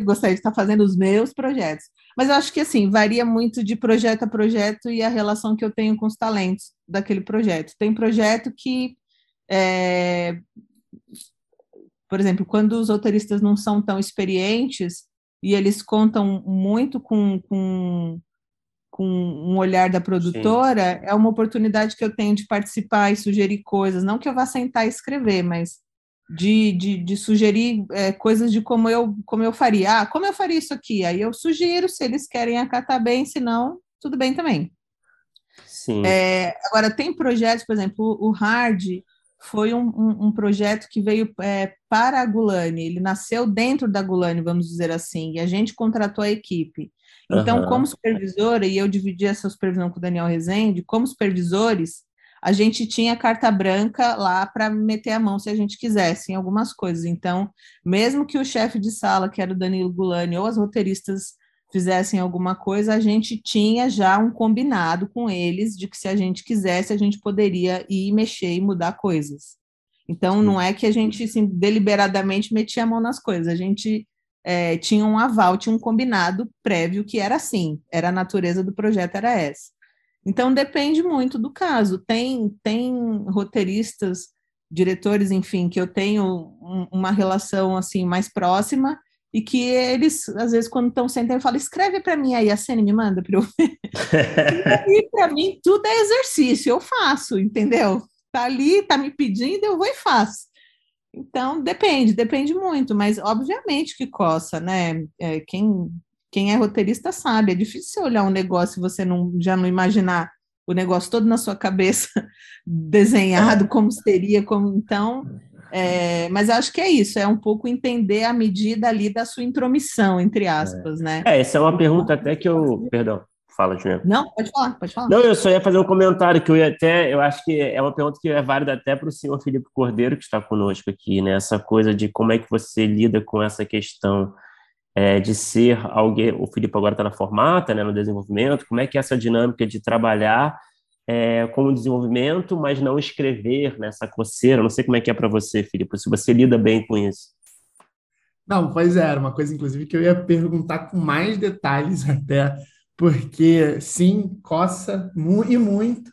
gostaria de estar fazendo os meus projetos, mas eu acho que assim varia muito de projeto a projeto e a relação que eu tenho com os talentos daquele projeto. Tem projeto que, é, por exemplo, quando os roteiristas não são tão experientes e eles contam muito com, com com um olhar da produtora, Sim. é uma oportunidade que eu tenho de participar e sugerir coisas, não que eu vá sentar e escrever, mas de, de, de sugerir é, coisas de como eu, como eu faria. Ah, como eu faria isso aqui? Aí eu sugiro, se eles querem acatar bem, se não, tudo bem também. Sim. É, agora, tem projetos, por exemplo, o Hard foi um, um, um projeto que veio é, para a Gulani, ele nasceu dentro da Gulani, vamos dizer assim, e a gente contratou a equipe. Então, uhum. como supervisora, e eu dividi essa supervisão com o Daniel Rezende, como supervisores, a gente tinha carta branca lá para meter a mão se a gente quisesse em algumas coisas. Então, mesmo que o chefe de sala, que era o Danilo Gulani, ou as roteiristas fizessem alguma coisa, a gente tinha já um combinado com eles de que se a gente quisesse, a gente poderia ir mexer e mudar coisas. Então, não é que a gente assim, deliberadamente metia a mão nas coisas, a gente é, tinha um aval, tinha um combinado prévio que era assim, era a natureza do projeto, era essa. Então depende muito do caso. Tem, tem roteiristas diretores, enfim, que eu tenho um, uma relação assim mais próxima e que eles, às vezes, quando estão sentando, falam, escreve para mim aí, a cena me manda para eu ver. e para mim, tudo é exercício, eu faço, entendeu? Tá ali, tá me pedindo, eu vou e faço. Então, depende, depende muito, mas obviamente que coça, né? É, quem, quem é roteirista sabe, é difícil olhar um negócio e você não, já não imaginar o negócio todo na sua cabeça desenhado como seria, como então. É, mas acho que é isso, é um pouco entender a medida ali da sua intromissão, entre aspas, né? É, essa é uma pergunta até que eu. Perdão, fala, Juliana. Não, pode falar, pode falar. Não, eu só ia fazer um comentário que eu ia até. Eu acho que é uma pergunta que é válida até para o senhor Felipe Cordeiro, que está conosco aqui, né? Essa coisa de como é que você lida com essa questão é, de ser alguém. O Felipe agora está na formata, né, no desenvolvimento, como é que é essa dinâmica de trabalhar é, com o desenvolvimento, mas não escrever nessa coceira. Não sei como é que é para você, Filipe, se você lida bem com isso. Não, pois é, era uma coisa, inclusive, que eu ia perguntar com mais detalhes até, porque sim, coça mu e muito,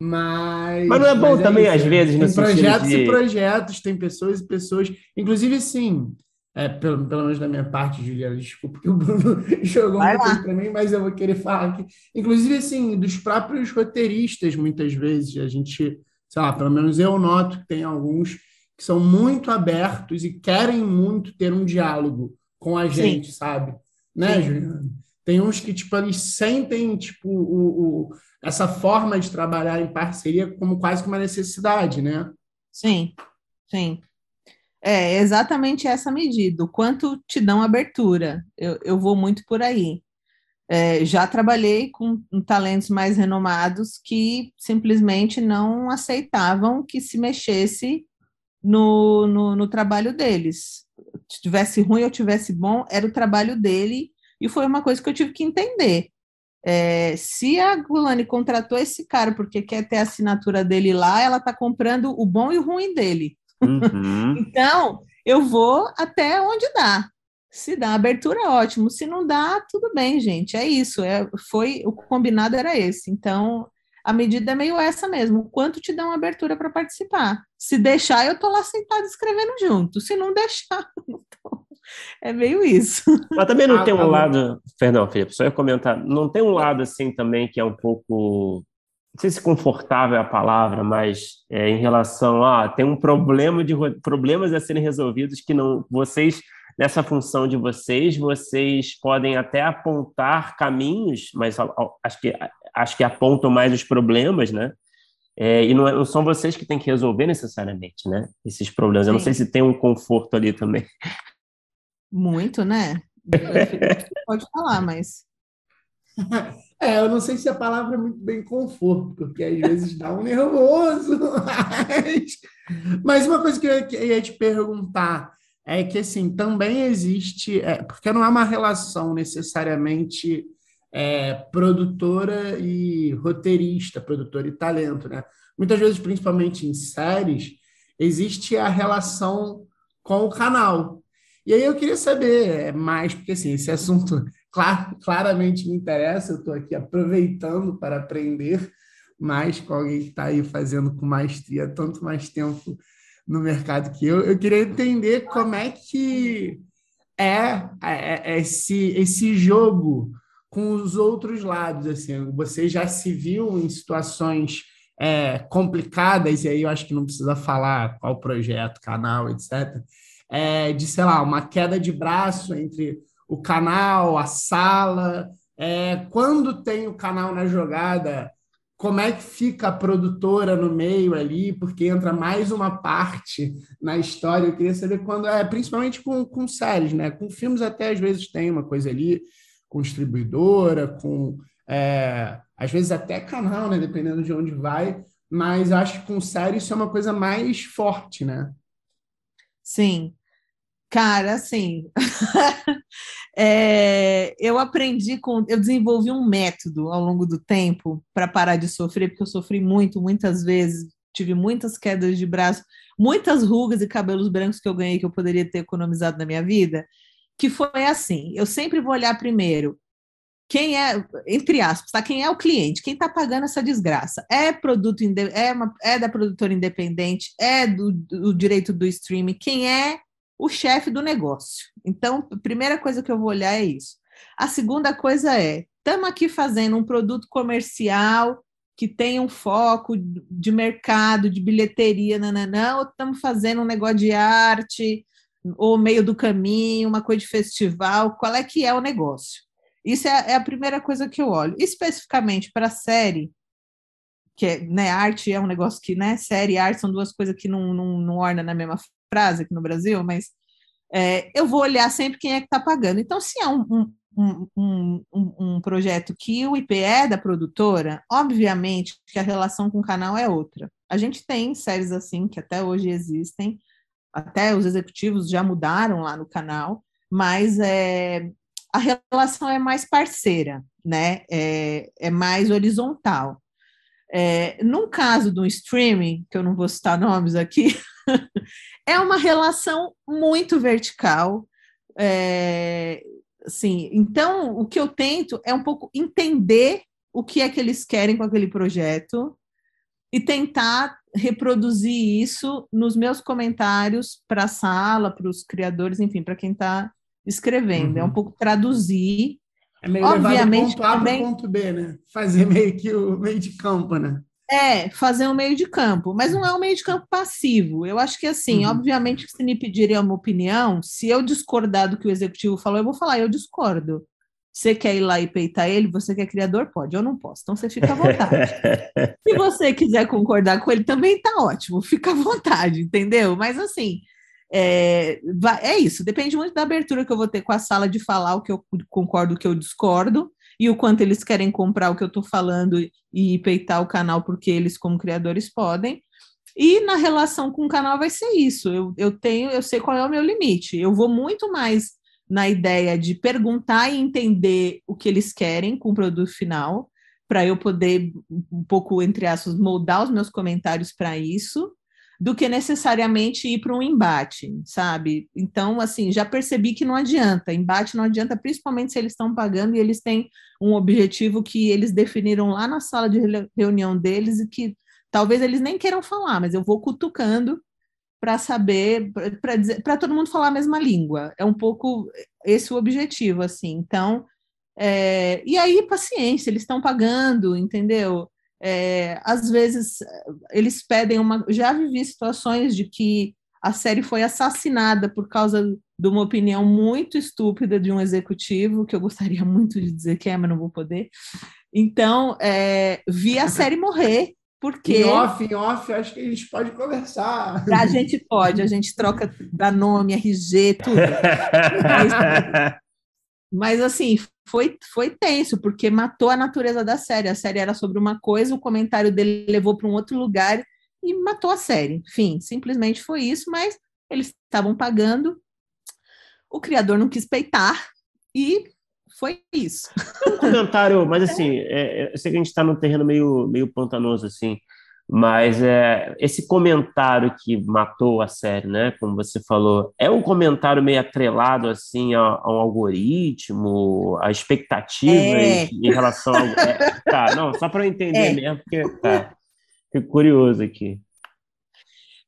mas. Mas não é bom é também, isso, às vezes, no Tem projetos de... e projetos, tem pessoas e pessoas, inclusive, sim, é, pelo, pelo menos da minha parte, Juliana, desculpa que o Bruno jogou uma coisa para mim, mas eu vou querer falar aqui. Inclusive, assim, dos próprios roteiristas, muitas vezes, a gente, sei lá, pelo menos eu noto que tem alguns que são muito abertos e querem muito ter um diálogo com a gente, Sim. sabe? Né, Sim. Juliana? Tem uns que, tipo, eles sentem, tipo, o, o, essa forma de trabalhar em parceria como quase que uma necessidade, né? Sim, sim. É exatamente essa medida, o quanto te dão abertura. Eu, eu vou muito por aí. É, já trabalhei com talentos mais renomados que simplesmente não aceitavam que se mexesse no, no, no trabalho deles. Se tivesse ruim ou tivesse bom, era o trabalho dele, e foi uma coisa que eu tive que entender. É, se a Gulani contratou esse cara porque quer ter a assinatura dele lá, ela está comprando o bom e o ruim dele. Uhum. então, eu vou até onde dá. Se dá abertura, ótimo. Se não dá, tudo bem, gente. É isso. É, foi o combinado era esse. Então, a medida é meio essa mesmo. O quanto te dá uma abertura para participar? Se deixar, eu tô lá sentado escrevendo junto. Se não deixar, não tô. É meio isso. Mas também não ah, tem um tá lado, perdão, Felipe, só ia comentar, não tem um lado assim também que é um pouco não sei se confortável é a palavra, mas é, em relação a tem um problema de problemas a serem resolvidos que não vocês nessa função de vocês vocês podem até apontar caminhos, mas acho que acho que apontam mais os problemas, né? É, e não, é, não, são vocês que têm que resolver necessariamente, né? Esses problemas. Eu não sei se tem um conforto ali também. Muito, né? Pode falar, mas É, eu não sei se a palavra é muito bem conforto, porque às vezes dá um nervoso. Mas, mas uma coisa que eu ia te perguntar é que, assim, também existe, é, porque não é uma relação necessariamente é, produtora e roteirista, produtor e talento, né? Muitas vezes, principalmente em séries, existe a relação com o canal. E aí eu queria saber é, mais, porque assim, esse assunto clar, claramente me interessa, eu estou aqui aproveitando para aprender mais com alguém que está aí fazendo com maestria tanto mais tempo no mercado que eu. Eu queria entender como é que é, é, é esse, esse jogo com os outros lados. Assim, você já se viu em situações é, complicadas, e aí eu acho que não precisa falar qual projeto, canal, etc. É, de, sei lá, uma queda de braço entre o canal, a sala. É, quando tem o canal na jogada, como é que fica a produtora no meio ali, porque entra mais uma parte na história. Eu queria saber quando, é, principalmente com, com séries, né? Com filmes até às vezes tem uma coisa ali, com distribuidora, com é, às vezes até canal, né? Dependendo de onde vai. Mas acho que com séries isso é uma coisa mais forte, né? Sim. Cara, assim, é, eu aprendi com, eu desenvolvi um método ao longo do tempo para parar de sofrer, porque eu sofri muito, muitas vezes, tive muitas quedas de braço, muitas rugas e cabelos brancos que eu ganhei que eu poderia ter economizado na minha vida, que foi assim, eu sempre vou olhar primeiro quem é, entre aspas, tá? Quem é o cliente? Quem está pagando essa desgraça? É produto é, uma, é da produtora independente? É do, do direito do streaming? Quem é o chefe do negócio? Então, a primeira coisa que eu vou olhar é isso. A segunda coisa é: estamos aqui fazendo um produto comercial que tem um foco de mercado, de bilheteria, nananã, ou estamos fazendo um negócio de arte, ou meio do caminho, uma coisa de festival, qual é que é o negócio? Isso é, é a primeira coisa que eu olho. Especificamente para a série, que é, né, arte é um negócio que, né, série e arte são duas coisas que não, não, não ornam na mesma frase aqui no Brasil, mas é, eu vou olhar sempre quem é que está pagando. Então, se é um, um, um, um, projeto que o IP é da produtora, obviamente que a relação com o canal é outra. A gente tem séries assim que até hoje existem, até os executivos já mudaram lá no canal, mas é, a relação é mais parceira, né? É, é mais horizontal. É, no caso do streaming, que eu não vou citar nomes aqui, é uma relação muito vertical. É, assim, então, o que eu tento é um pouco entender o que é que eles querem com aquele projeto e tentar reproduzir isso nos meus comentários para a sala, para os criadores, enfim, para quem está escrevendo. Uhum. É um uhum. pouco traduzir. É meio Obviamente, ponto A também... ponto B, né? Fazer meio que o meio de campo, né? É, fazer um meio de campo, mas não é um meio de campo passivo. Eu acho que assim, uhum. obviamente que se me pedirem uma opinião, se eu discordar do que o executivo falou, eu vou falar, eu discordo. Você quer ir lá e peitar ele, você que é criador, pode, eu não posso. Então você fica à vontade. se você quiser concordar com ele, também tá ótimo, fica à vontade, entendeu? Mas assim, é, é isso, depende muito da abertura que eu vou ter com a sala de falar o que eu concordo, o que eu discordo, e o quanto eles querem comprar o que eu estou falando e peitar o canal porque eles, como criadores, podem. E na relação com o canal vai ser isso. Eu, eu tenho, eu sei qual é o meu limite. Eu vou muito mais na ideia de perguntar e entender o que eles querem com o produto final, para eu poder, um pouco, entre aspas, moldar os meus comentários para isso, do que necessariamente ir para um embate, sabe? Então, assim, já percebi que não adianta. Embate não adianta, principalmente se eles estão pagando e eles têm um objetivo que eles definiram lá na sala de reunião deles e que talvez eles nem queiram falar, mas eu vou cutucando para saber, para todo mundo falar a mesma língua. É um pouco esse o objetivo, assim. Então, é, e aí, paciência, eles estão pagando, entendeu? É, às vezes eles pedem uma. Já vivi situações de que a série foi assassinada por causa de uma opinião muito estúpida de um executivo, que eu gostaria muito de dizer que é, mas não vou poder. Então, é, vi a série morrer, porque. Em off, em off, acho que a gente pode conversar. A gente pode, a gente troca da nome, RG, tudo. Mas, assim, foi, foi tenso, porque matou a natureza da série. A série era sobre uma coisa, o comentário dele levou para um outro lugar e matou a série. Enfim, simplesmente foi isso, mas eles estavam pagando, o criador não quis peitar e foi isso. Um comentário, mas assim, é, é eu sei que a gente está num terreno meio, meio pantanoso, assim. Mas é, esse comentário que matou a série, né? Como você falou, é um comentário meio atrelado assim a, a um algoritmo, a expectativas é. em relação ao. É, tá, não, só para eu entender é. mesmo, porque tá. Fico curioso aqui.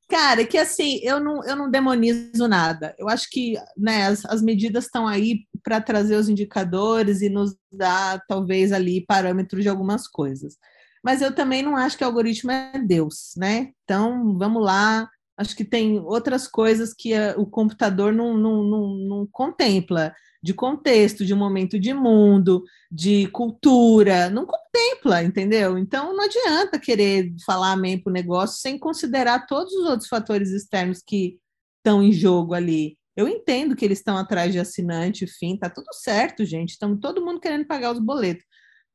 Cara, que assim, eu não, eu não demonizo nada. Eu acho que né, as, as medidas estão aí para trazer os indicadores e nos dar, talvez, ali parâmetros de algumas coisas mas eu também não acho que o algoritmo é Deus, né? Então, vamos lá. Acho que tem outras coisas que a, o computador não, não, não, não contempla, de contexto, de momento de mundo, de cultura, não contempla, entendeu? Então, não adianta querer falar amém para o negócio sem considerar todos os outros fatores externos que estão em jogo ali. Eu entendo que eles estão atrás de assinante, enfim, tá tudo certo, gente. Estamos todo mundo querendo pagar os boletos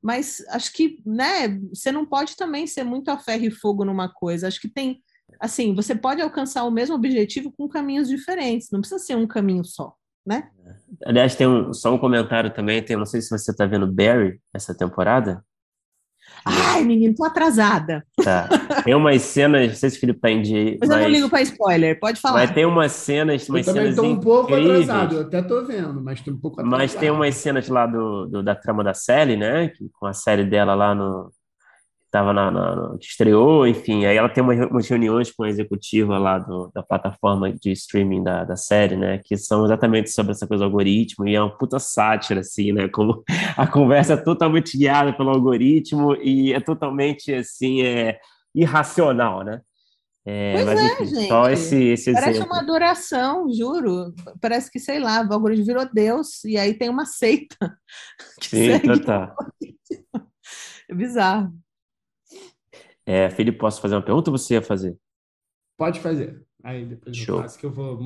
mas acho que, né, você não pode também ser muito a ferro e fogo numa coisa. Acho que tem, assim, você pode alcançar o mesmo objetivo com caminhos diferentes, não precisa ser um caminho só, né? Aliás, tem um, só um comentário também, tem, não sei se você está vendo Barry essa temporada. Ai, menino, tô atrasada. Tá. Tem umas cenas, não sei se o Felipe tá em dia. Mas, mas eu não ligo para spoiler, pode falar. Mas tem umas cenas. Umas eu também tô um pouco atrasado, eu até tô vendo, mas tô um pouco atrasado. Mas tem umas cenas lá do, do da trama da Sally, né? Com a série dela lá no, estava na, na, que estreou, enfim, aí ela tem uma, umas reuniões com a executiva lá do, da plataforma de streaming da, da série, né, que são exatamente sobre essa coisa do algoritmo, e é uma puta sátira, assim, né, como a conversa é totalmente guiada pelo algoritmo e é totalmente, assim, é irracional, né. É, pois mas, é, enfim, gente. Só esse, esse Parece exemplo. uma adoração, juro. Parece que, sei lá, o algoritmo virou Deus, e aí tem uma seita. Sim, total. É bizarro. É, Felipe, posso fazer uma pergunta ou você ia fazer? Pode fazer. Aí depois Show. eu faço que eu vou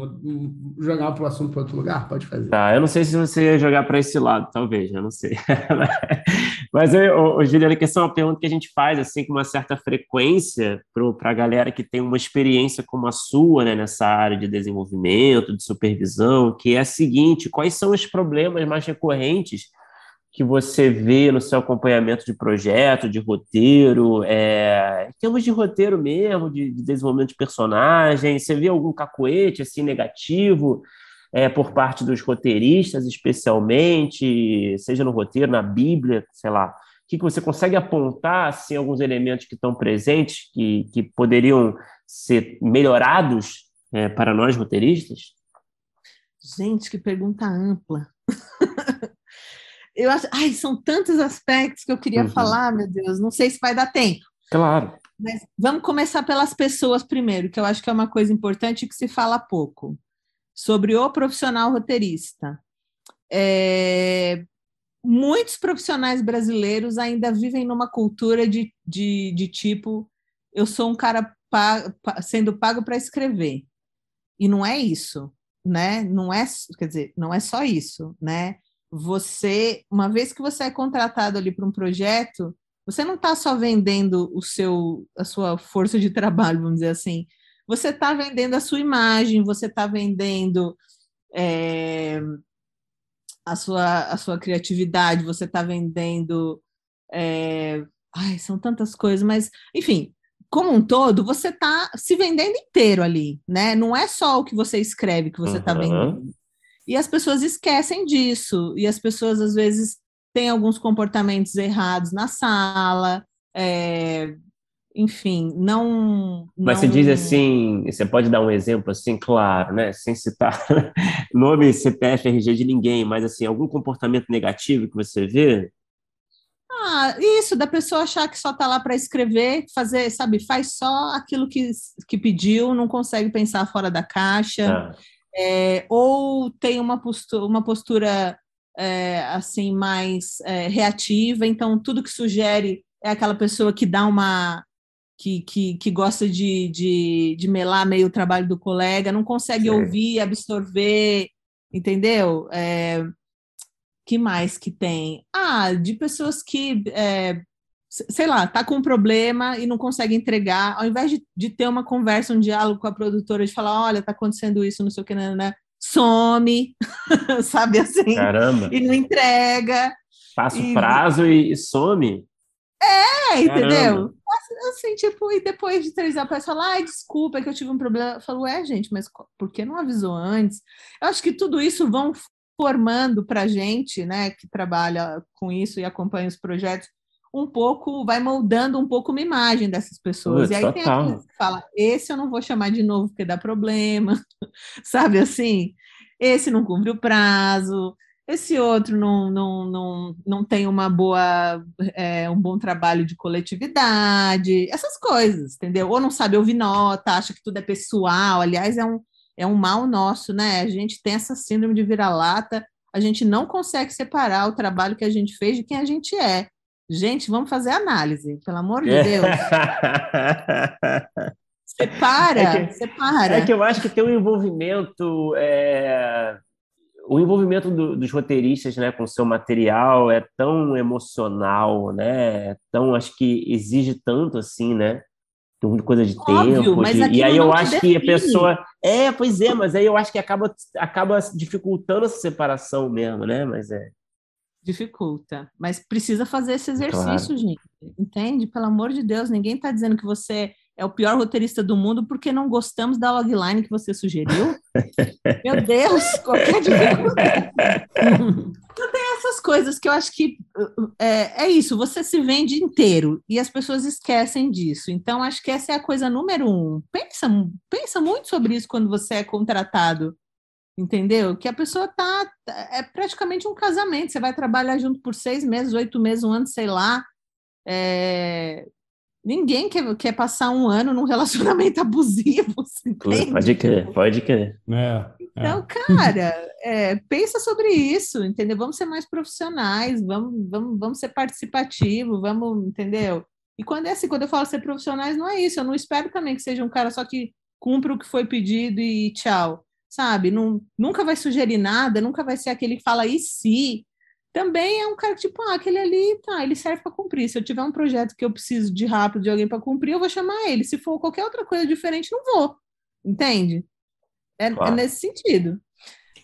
jogar o assunto para outro lugar. Pode fazer. Tá, eu não sei se você ia jogar para esse lado, talvez, eu não sei. Mas, ô, Juliana, que essa é uma pergunta que a gente faz assim com uma certa frequência para a galera que tem uma experiência como a sua né, nessa área de desenvolvimento, de supervisão, que é a seguinte: quais são os problemas mais recorrentes que você vê no seu acompanhamento de projeto, de roteiro, é, em termos de roteiro mesmo, de, de, desenvolvimento de personagem, você vê algum cacoete assim negativo é, por parte dos roteiristas, especialmente, seja no roteiro, na Bíblia, sei lá, o que, que você consegue apontar assim, alguns elementos que estão presentes que, que poderiam ser melhorados é, para nós roteiristas? Gente, que pergunta ampla. eu acho, ai, são tantos aspectos que eu queria uhum. falar, meu Deus, não sei se vai dar tempo. Claro. Mas vamos começar pelas pessoas primeiro, que eu acho que é uma coisa importante que se fala pouco sobre o profissional roteirista. É, muitos profissionais brasileiros ainda vivem numa cultura de, de, de tipo, eu sou um cara pa, pa, sendo pago para escrever. E não é isso, né? Não é, quer dizer, não é só isso, né? Você, uma vez que você é contratado ali para um projeto, você não está só vendendo o seu, a sua força de trabalho, vamos dizer assim. Você está vendendo a sua imagem, você está vendendo é, a, sua, a sua criatividade, você está vendendo. É, ai, são tantas coisas, mas, enfim, como um todo, você está se vendendo inteiro ali, né? Não é só o que você escreve que você está uhum. vendendo. E as pessoas esquecem disso, e as pessoas às vezes têm alguns comportamentos errados na sala, é, enfim, não. Mas não... você diz assim, você pode dar um exemplo assim, claro, né? Sem citar nome, CPF, RG de ninguém, mas assim, algum comportamento negativo que você vê? Ah, isso, da pessoa achar que só está lá para escrever, fazer, sabe, faz só aquilo que, que pediu, não consegue pensar fora da caixa. Ah é, ou tem uma postura, uma postura é, assim mais é, reativa, então tudo que sugere é aquela pessoa que dá uma que, que, que gosta de, de, de melar meio o trabalho do colega, não consegue Sim. ouvir, absorver, entendeu? É, que mais que tem? Ah, de pessoas que é, sei lá, tá com um problema e não consegue entregar, ao invés de, de ter uma conversa, um diálogo com a produtora, de falar, olha, tá acontecendo isso, não sei o que, né, né some, sabe assim? Caramba! E não entrega. Passa o prazo e, e some. É, entendeu? Assim, tipo, e depois de três anos, fala, ai, desculpa, é que eu tive um problema. Eu falo, é, gente, mas por que não avisou antes? Eu acho que tudo isso vão formando para gente, né, que trabalha com isso e acompanha os projetos, um pouco, vai moldando um pouco uma imagem dessas pessoas. e aí total. tem aqueles que fala, esse eu não vou chamar de novo porque dá problema, sabe assim? Esse não cumpre o prazo, esse outro não, não, não, não tem uma boa, é, um bom trabalho de coletividade, essas coisas, entendeu? Ou não sabe ouvir nota, acha que tudo é pessoal, aliás, é um, é um mal nosso, né? A gente tem essa síndrome de vira-lata, a gente não consegue separar o trabalho que a gente fez de quem a gente é. Gente, vamos fazer análise, pelo amor de Deus. separa, é que, separa. É que eu acho que tem um envolvimento. É, o envolvimento do, dos roteiristas né, com o seu material é tão emocional, né? É tão, acho que exige tanto assim, né? coisa de Óbvio, tempo. De, e aí eu acho que a pessoa. É, pois é, mas aí eu acho que acaba, acaba dificultando essa separação mesmo, né? Mas é. Dificulta. Mas precisa fazer esse exercício, claro. gente. Entende? Pelo amor de Deus, ninguém está dizendo que você é o pior roteirista do mundo porque não gostamos da logline que você sugeriu. Meu Deus, qualquer dificuldade. então tem essas coisas que eu acho que é, é, isso, você se vende inteiro e as pessoas esquecem disso. Então, acho que essa é a coisa número um. Pensa, pensa muito sobre isso quando você é contratado. Entendeu? Que a pessoa tá. É praticamente um casamento. Você vai trabalhar junto por seis meses, oito meses, um ano, sei lá. É, Ninguém quer, quer passar um ano num relacionamento abusivo. Entende? Pode crer, pode crer. É, então, é. cara, é, pensa sobre isso, entendeu? Vamos ser mais profissionais, vamos, vamos, vamos ser participativos, vamos, entendeu? E quando é assim, quando eu falo ser profissionais, não é isso. Eu não espero também que seja um cara só que cumpra o que foi pedido e tchau. Sabe? Não, nunca vai sugerir nada, nunca vai ser aquele que fala e se também é um cara que, tipo, ah, aquele ali, tá, ele serve para cumprir. Se eu tiver um projeto que eu preciso de rápido de alguém para cumprir, eu vou chamar ele. Se for qualquer outra coisa diferente, não vou. Entende? É, é claro. é nesse sentido.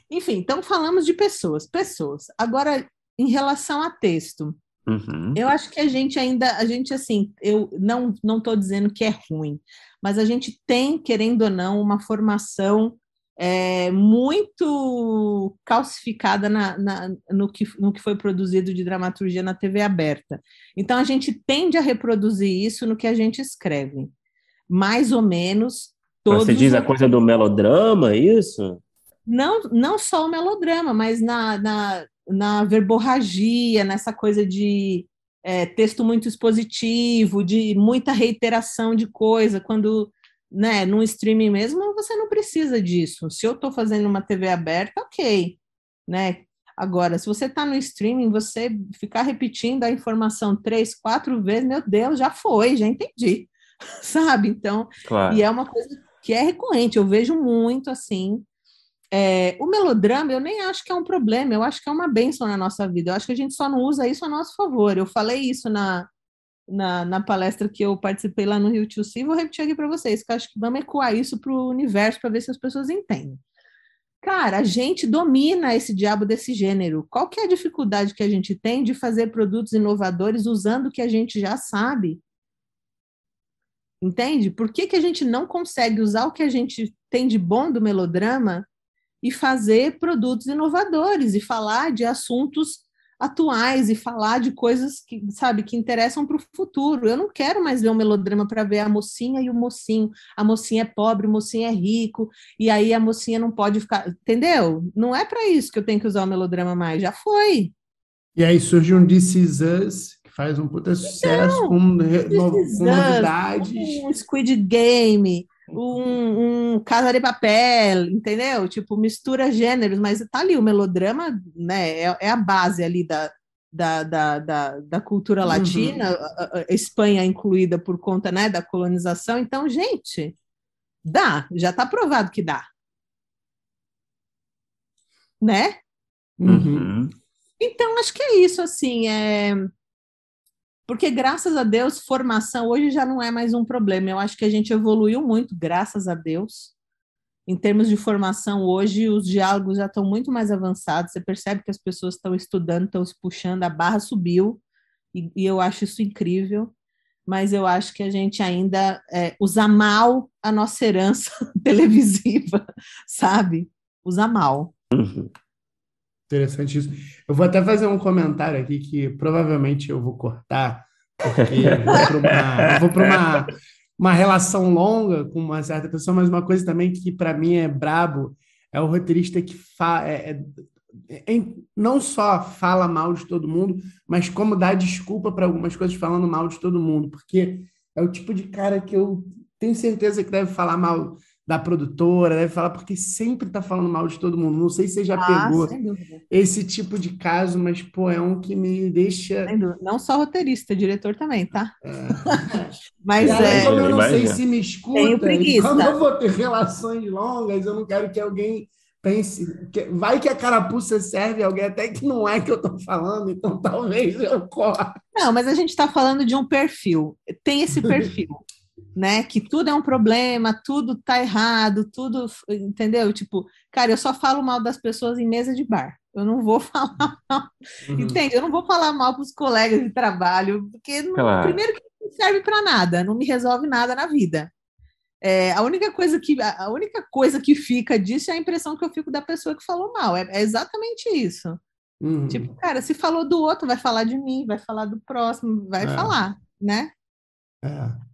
Enfim, então falamos de pessoas. Pessoas. Agora, em relação a texto, uhum. eu acho que a gente ainda, a gente assim, eu não não estou dizendo que é ruim, mas a gente tem, querendo ou não, uma formação é, muito calcificada na, na, no, que, no que foi produzido de dramaturgia na TV aberta. Então, a gente tende a reproduzir isso no que a gente escreve. Mais ou menos. Todos Você diz a coisa do melodrama, é isso? Não, não só o melodrama, mas na, na, na verborragia, nessa coisa de é, texto muito expositivo, de muita reiteração de coisa, quando né, num streaming mesmo, você não precisa disso. Se eu estou fazendo uma TV aberta, ok, né? Agora, se você está no streaming, você ficar repetindo a informação três, quatro vezes, meu Deus, já foi, já entendi, sabe? Então, claro. e é uma coisa que é recorrente, eu vejo muito assim. É, o melodrama, eu nem acho que é um problema, eu acho que é uma benção na nossa vida, eu acho que a gente só não usa isso a nosso favor. Eu falei isso na, na, na palestra que eu participei lá no Rio Tio e vou repetir aqui para vocês, que acho que vamos ecoar isso para o universo para ver se as pessoas entendem. Cara, a gente domina esse diabo desse gênero. Qual que é a dificuldade que a gente tem de fazer produtos inovadores usando o que a gente já sabe? Entende? Por que, que a gente não consegue usar o que a gente tem de bom do melodrama e fazer produtos inovadores e falar de assuntos atuais e falar de coisas que, sabe, que interessam para o futuro. Eu não quero mais ver um melodrama para ver a mocinha e o mocinho. A mocinha é pobre, o mocinho é rico, e aí a mocinha não pode ficar. Entendeu? Não é para isso que eu tenho que usar o melodrama mais, já foi. E aí surge um This Is Us, que faz um puta sucesso então, com, com novidades. Um Squid Game um, um Casa de Papel, entendeu? Tipo, mistura gêneros, mas tá ali, o melodrama né, é, é a base ali da, da, da, da, da cultura uhum. latina, uhum. a, a Espanha incluída por conta né, da colonização. Então, gente, dá, já está provado que dá. Né? Uhum. Então, acho que é isso, assim, é porque graças a Deus, formação hoje já não é mais um problema. Eu acho que a gente evoluiu muito, graças a Deus. Em termos de formação, hoje os diálogos já estão muito mais avançados. Você percebe que as pessoas estão estudando, estão se puxando, a barra subiu, e, e eu acho isso incrível. Mas eu acho que a gente ainda é, usa mal a nossa herança televisiva, sabe? Usa mal. Uhum. Interessante isso. Eu vou até fazer um comentário aqui que provavelmente eu vou cortar, porque eu vou para uma, uma, uma, relação longa com uma certa pessoa, mas uma coisa também que para mim é brabo é o roteirista que fa, é, é, é, não só fala mal de todo mundo, mas como dá desculpa para algumas coisas falando mal de todo mundo, porque é o tipo de cara que eu tenho certeza que deve falar mal da produtora, deve falar, porque sempre tá falando mal de todo mundo. Não sei se você já ah, pegou esse tipo de caso, mas, pô, é um que me deixa. Não só roteirista, diretor também, tá? É. mas é. Como eu não sei se me escuta, como eu vou ter relações longas, eu não quero que alguém pense. Que... Vai que a carapuça serve alguém até que não é que eu tô falando, então talvez eu corra. Não, mas a gente está falando de um perfil. Tem esse perfil né? Que tudo é um problema, tudo tá errado, tudo, entendeu? Tipo, cara, eu só falo mal das pessoas em mesa de bar. Eu não vou falar mal. Uhum. Entende? Eu não vou falar mal para os colegas de trabalho, porque claro. primeiro que não serve para nada, não me resolve nada na vida. É, a única coisa que a única coisa que fica disso é a impressão que eu fico da pessoa que falou mal. É, é exatamente isso. Uhum. Tipo, cara, se falou do outro, vai falar de mim, vai falar do próximo, vai é. falar, né? É.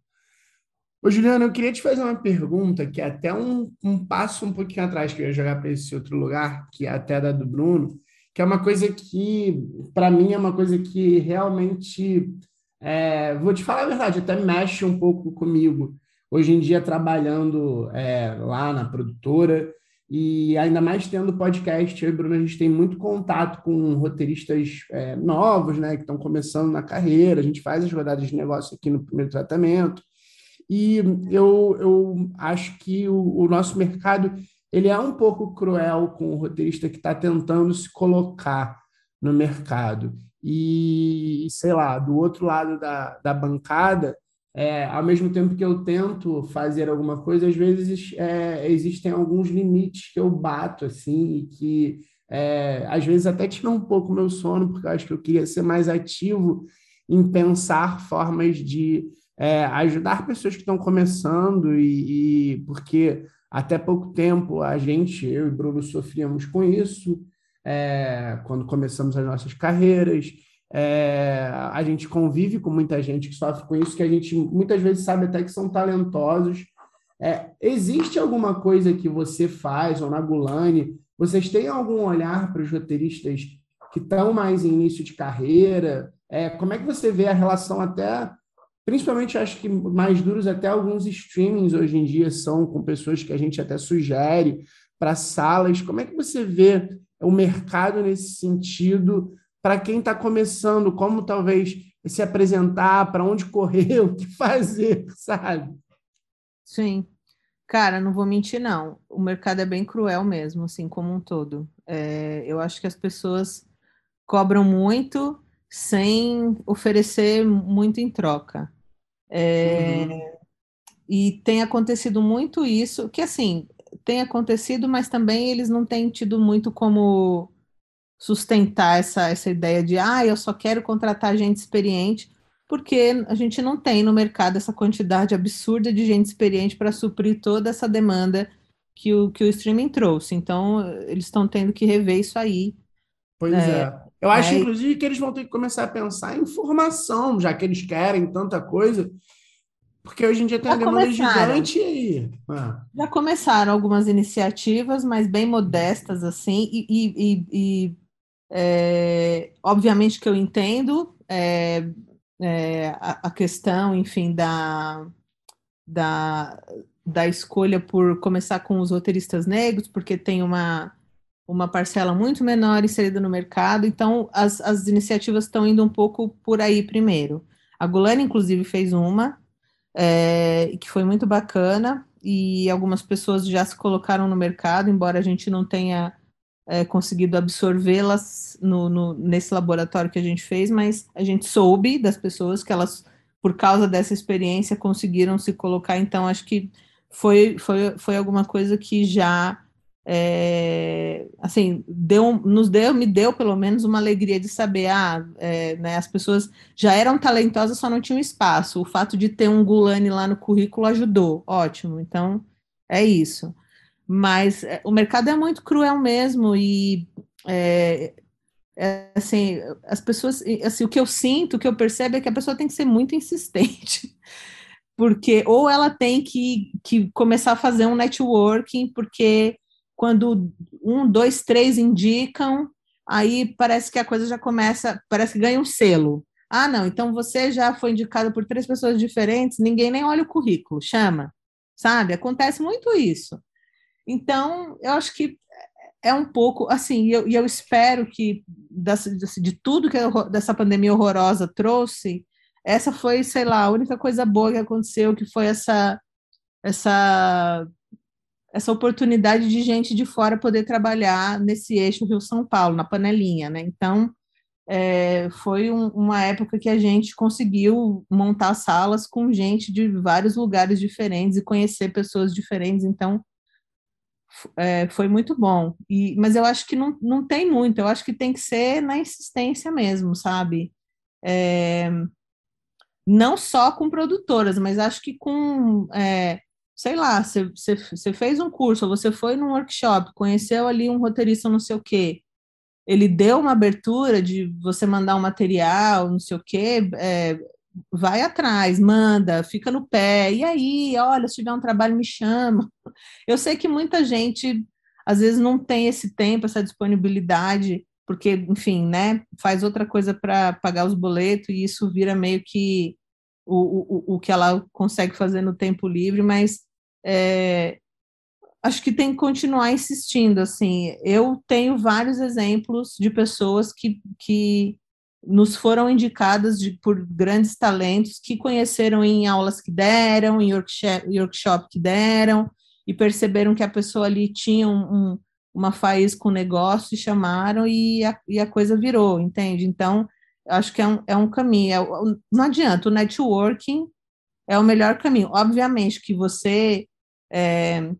Ô, Juliana, eu queria te fazer uma pergunta que é até um, um passo um pouquinho atrás que eu ia jogar para esse outro lugar, que é até da do Bruno, que é uma coisa que, para mim, é uma coisa que realmente, é, vou te falar a verdade, até mexe um pouco comigo. Hoje em dia, trabalhando é, lá na produtora, e ainda mais tendo podcast, eu e Bruno, a gente tem muito contato com roteiristas é, novos, né, que estão começando na carreira. A gente faz as rodadas de negócio aqui no primeiro tratamento. E eu, eu acho que o, o nosso mercado ele é um pouco cruel com o roteirista que está tentando se colocar no mercado. E, sei lá, do outro lado da, da bancada, é, ao mesmo tempo que eu tento fazer alguma coisa, às vezes é, existem alguns limites que eu bato, assim, e que é, às vezes até tiram um pouco meu sono, porque eu acho que eu queria ser mais ativo em pensar formas de é, ajudar pessoas que estão começando e, e, porque até pouco tempo a gente, eu e Bruno, sofríamos com isso é, quando começamos as nossas carreiras. É, a gente convive com muita gente que sofre com isso, que a gente muitas vezes sabe até que são talentosos. É, existe alguma coisa que você faz, ou na Gulani, vocês têm algum olhar para os roteiristas que estão mais em início de carreira? É, como é que você vê a relação até Principalmente, acho que mais duros até alguns streamings hoje em dia são com pessoas que a gente até sugere para salas. Como é que você vê o mercado nesse sentido para quem está começando? Como talvez se apresentar, para onde correr, o que fazer, sabe? Sim. Cara, não vou mentir, não. O mercado é bem cruel mesmo, assim, como um todo. É, eu acho que as pessoas cobram muito sem oferecer muito em troca. É, uhum. E tem acontecido muito isso, que assim, tem acontecido, mas também eles não têm tido muito como sustentar essa, essa ideia de, ah, eu só quero contratar gente experiente, porque a gente não tem no mercado essa quantidade absurda de gente experiente para suprir toda essa demanda que o, que o streaming trouxe. Então, eles estão tendo que rever isso aí. Pois é. é. Eu acho, é... inclusive, que eles vão ter que começar a pensar em formação, já que eles querem tanta coisa. Porque hoje em dia tem já uma demanda gigante e. Ah. Já começaram algumas iniciativas, mas bem modestas, assim, e, e, e, e é, obviamente que eu entendo é, é, a, a, questão, enfim, da, da, da escolha por começar com os roteiristas negros, porque tem uma uma parcela muito menor inserida no mercado, então as, as iniciativas estão indo um pouco por aí primeiro. A Gulani, inclusive, fez uma, é, que foi muito bacana, e algumas pessoas já se colocaram no mercado, embora a gente não tenha é, conseguido absorvê-las no, no, nesse laboratório que a gente fez, mas a gente soube das pessoas que elas, por causa dessa experiência, conseguiram se colocar, então acho que foi, foi, foi alguma coisa que já é, assim, deu, nos deu, me deu pelo menos uma alegria de saber, ah, é, né, as pessoas já eram talentosas, só não tinham espaço. O fato de ter um Gulani lá no currículo ajudou, ótimo. Então, é isso. Mas é, o mercado é muito cruel mesmo e é, é, assim, as pessoas, assim, o que eu sinto, o que eu percebo é que a pessoa tem que ser muito insistente. Porque ou ela tem que, que começar a fazer um networking, porque quando um, dois, três indicam, aí parece que a coisa já começa, parece que ganha um selo. Ah, não, então você já foi indicado por três pessoas diferentes, ninguém nem olha o currículo, chama, sabe? Acontece muito isso. Então, eu acho que é um pouco assim, e eu, eu, espero que de tudo que dessa pandemia horrorosa trouxe, essa foi, sei lá, a única coisa boa que aconteceu, que foi essa essa essa oportunidade de gente de fora poder trabalhar nesse eixo Rio-São Paulo, na panelinha, né? Então, é, foi um, uma época que a gente conseguiu montar salas com gente de vários lugares diferentes e conhecer pessoas diferentes, então é, foi muito bom. E, mas eu acho que não, não tem muito, eu acho que tem que ser na insistência mesmo, sabe? É, não só com produtoras, mas acho que com, é, sei lá, você fez um curso, você foi num workshop, conheceu ali um roteirista não sei o quê, ele deu uma abertura de você mandar um material, não sei o quê, é, vai atrás, manda, fica no pé, e aí, olha, se tiver um trabalho, me chama. Eu sei que muita gente, às vezes, não tem esse tempo, essa disponibilidade, porque, enfim, né, faz outra coisa para pagar os boletos, e isso vira meio que o, o, o que ela consegue fazer no tempo livre, mas é, acho que tem que continuar insistindo, assim, eu tenho vários exemplos de pessoas que, que nos foram indicadas de, por grandes talentos que conheceram em aulas que deram, em workshop, workshop que deram, e perceberam que a pessoa ali tinha um, um, uma faísca com negócio, e chamaram e a, e a coisa virou, entende? Então, acho que é um, é um caminho. É, não adianta, o networking é o melhor caminho. Obviamente que você é,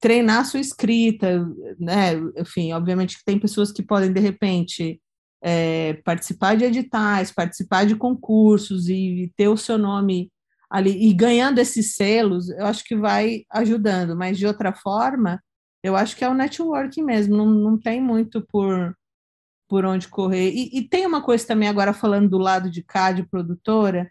treinar sua escrita, né? Enfim, obviamente que tem pessoas que podem, de repente, é, participar de editais, participar de concursos e ter o seu nome ali e ganhando esses selos, eu acho que vai ajudando, mas de outra forma, eu acho que é o networking mesmo, não, não tem muito por, por onde correr. E, e tem uma coisa também, agora falando do lado de cá, de produtora,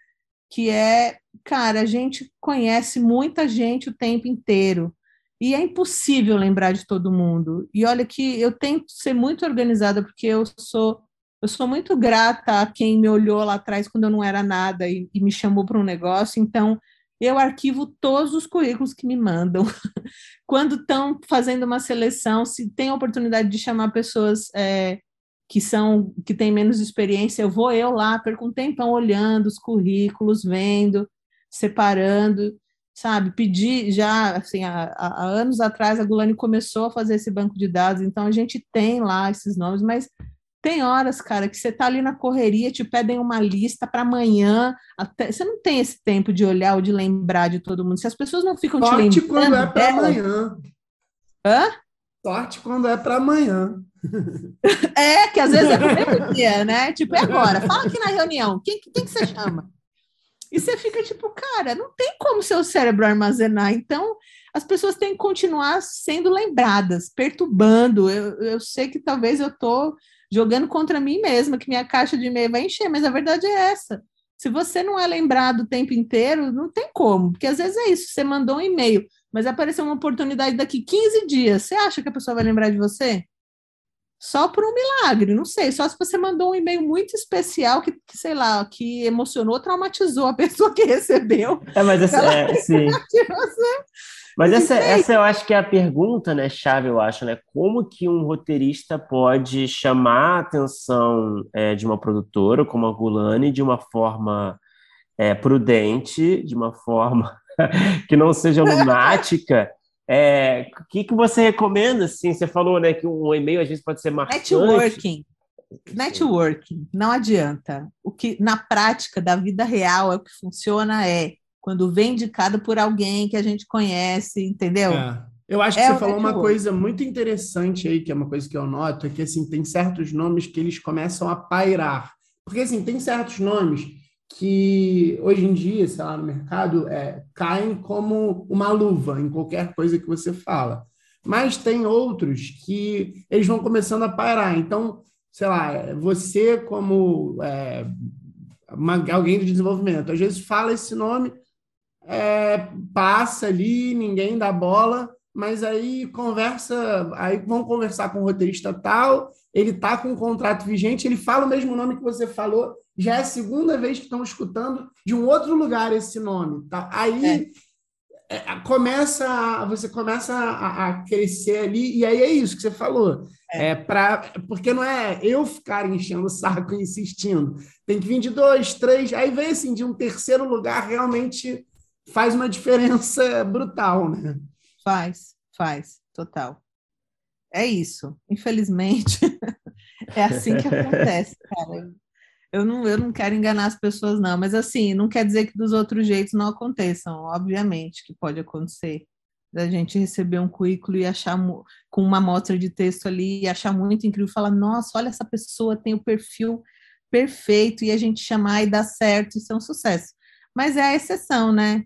que é, cara, a gente conhece muita gente o tempo inteiro. E é impossível lembrar de todo mundo. E olha que eu tento ser muito organizada, porque eu sou eu sou muito grata a quem me olhou lá atrás quando eu não era nada e, e me chamou para um negócio. Então, eu arquivo todos os currículos que me mandam. quando estão fazendo uma seleção, se tem a oportunidade de chamar pessoas é, que são que têm menos experiência, eu vou eu lá, perco um tempão olhando os currículos, vendo, separando, sabe? Pedi já, assim, há, há anos atrás a Gulani começou a fazer esse banco de dados, então a gente tem lá esses nomes, mas tem horas, cara, que você tá ali na correria, te pedem uma lista para amanhã, até você não tem esse tempo de olhar ou de lembrar de todo mundo. Se as pessoas não ficam Sorte te lembrando quando é para amanhã. Hã? Sorte quando é para amanhã. É, que às vezes é no mesmo dia, né? Tipo, é agora, fala aqui na reunião, quem, quem que você chama? E você fica tipo, cara, não tem como seu cérebro armazenar. Então, as pessoas têm que continuar sendo lembradas, perturbando. Eu, eu sei que talvez eu tô jogando contra mim mesma, que minha caixa de e-mail vai encher, mas a verdade é essa. Se você não é lembrado o tempo inteiro, não tem como, porque às vezes é isso, você mandou um e-mail, mas apareceu uma oportunidade daqui 15 dias, você acha que a pessoa vai lembrar de você? Só por um milagre, não sei, só se você mandou um e-mail muito especial que, que sei lá, que emocionou, traumatizou a pessoa que recebeu. É, mas essa, é, sim. Mas essa, essa eu acho que é a pergunta, né, chave, eu acho, né? Como que um roteirista pode chamar a atenção é, de uma produtora como a Gulani de uma forma é, prudente, de uma forma que não seja lunática? É, o que, que você recomenda, assim? Você falou, né, que um e-mail às vezes pode ser marcante. Networking. Networking, não adianta. O que na prática da vida real é o que funciona é quando vem indicado por alguém que a gente conhece, entendeu? É. Eu acho que é você falou uma coisa muito interessante aí, que é uma coisa que eu noto, é que assim, tem certos nomes que eles começam a pairar. Porque assim, tem certos nomes que hoje em dia, sei lá, no mercado, é, caem como uma luva em qualquer coisa que você fala. Mas tem outros que eles vão começando a pairar. Então, sei lá, você como é, uma, alguém de desenvolvimento, às vezes fala esse nome, é, passa ali, ninguém dá bola, mas aí conversa, aí vão conversar com o roteirista tal, ele tá com um contrato vigente, ele fala o mesmo nome que você falou, já é a segunda vez que estão escutando de um outro lugar esse nome, tá? Aí é. É, começa, você começa a, a, crescer ali, e aí é isso que você falou. É. é pra, porque não é eu ficar enchendo o saco e insistindo. Tem que vir de dois, três, aí vem assim, de um terceiro lugar realmente faz uma diferença brutal, né? Faz, faz, total. É isso. Infelizmente, é assim que acontece, cara. Eu não, eu não quero enganar as pessoas, não, mas assim, não quer dizer que dos outros jeitos não aconteçam, obviamente que pode acontecer. da gente receber um currículo e achar com uma amostra de texto ali e achar muito incrível, falar, nossa, olha essa pessoa tem o perfil perfeito e a gente chamar e dar certo, isso é um sucesso. Mas é a exceção, né?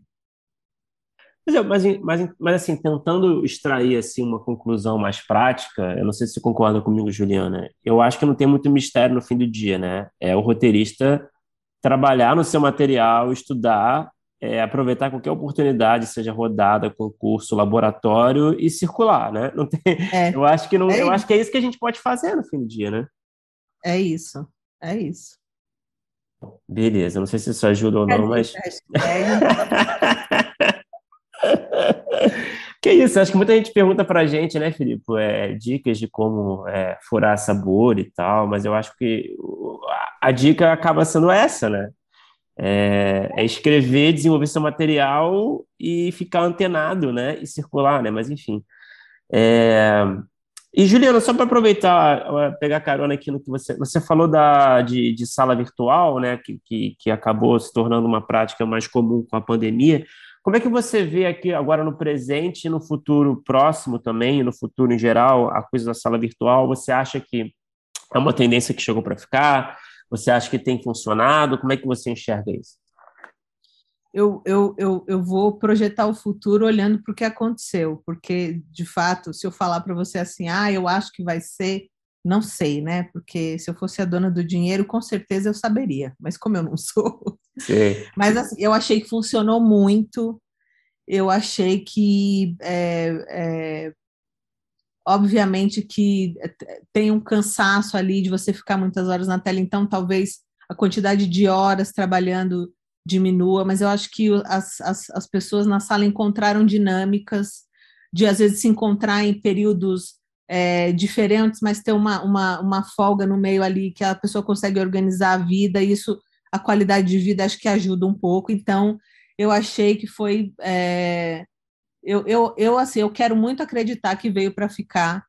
Mas, mas, mas, assim, tentando extrair assim, uma conclusão mais prática, eu não sei se você concorda comigo, Juliana, eu acho que não tem muito mistério no fim do dia, né? É o roteirista trabalhar no seu material, estudar, é, aproveitar qualquer oportunidade, seja rodada, concurso, laboratório e circular, né? Não tem, é. eu acho que não, é eu acho que é isso que a gente pode fazer no fim do dia, né? É isso, é isso. Beleza, não sei se isso ajuda ou não, mas. que isso, acho que muita gente pergunta pra gente, né, Filipe, é, dicas de como é, furar sabor e tal, mas eu acho que a dica acaba sendo essa, né? É, é, escrever, desenvolver seu material e ficar antenado, né? E circular, né? Mas enfim. É... E Juliana, só para aproveitar, pegar carona aqui no que você você falou da de, de sala virtual, né? Que, que, que acabou se tornando uma prática mais comum com a pandemia. Como é que você vê aqui agora no presente e no futuro próximo também, no futuro em geral, a coisa da sala virtual? Você acha que é uma tendência que chegou para ficar? Você acha que tem funcionado? Como é que você enxerga isso? Eu, eu, eu, eu vou projetar o futuro olhando para o que aconteceu, porque, de fato, se eu falar para você assim, ah, eu acho que vai ser, não sei, né? Porque se eu fosse a dona do dinheiro, com certeza eu saberia, mas como eu não sou. Sim. Mas assim, eu achei que funcionou muito, eu achei que é, é, Obviamente que tem um cansaço ali de você ficar muitas horas na tela, então talvez a quantidade de horas trabalhando diminua, mas eu acho que as, as, as pessoas na sala encontraram dinâmicas de às vezes se encontrar em períodos é, diferentes, mas ter uma, uma, uma folga no meio ali que a pessoa consegue organizar a vida, e isso, a qualidade de vida, acho que ajuda um pouco. Então, eu achei que foi é, eu, eu, eu, assim, eu quero muito acreditar que veio para ficar,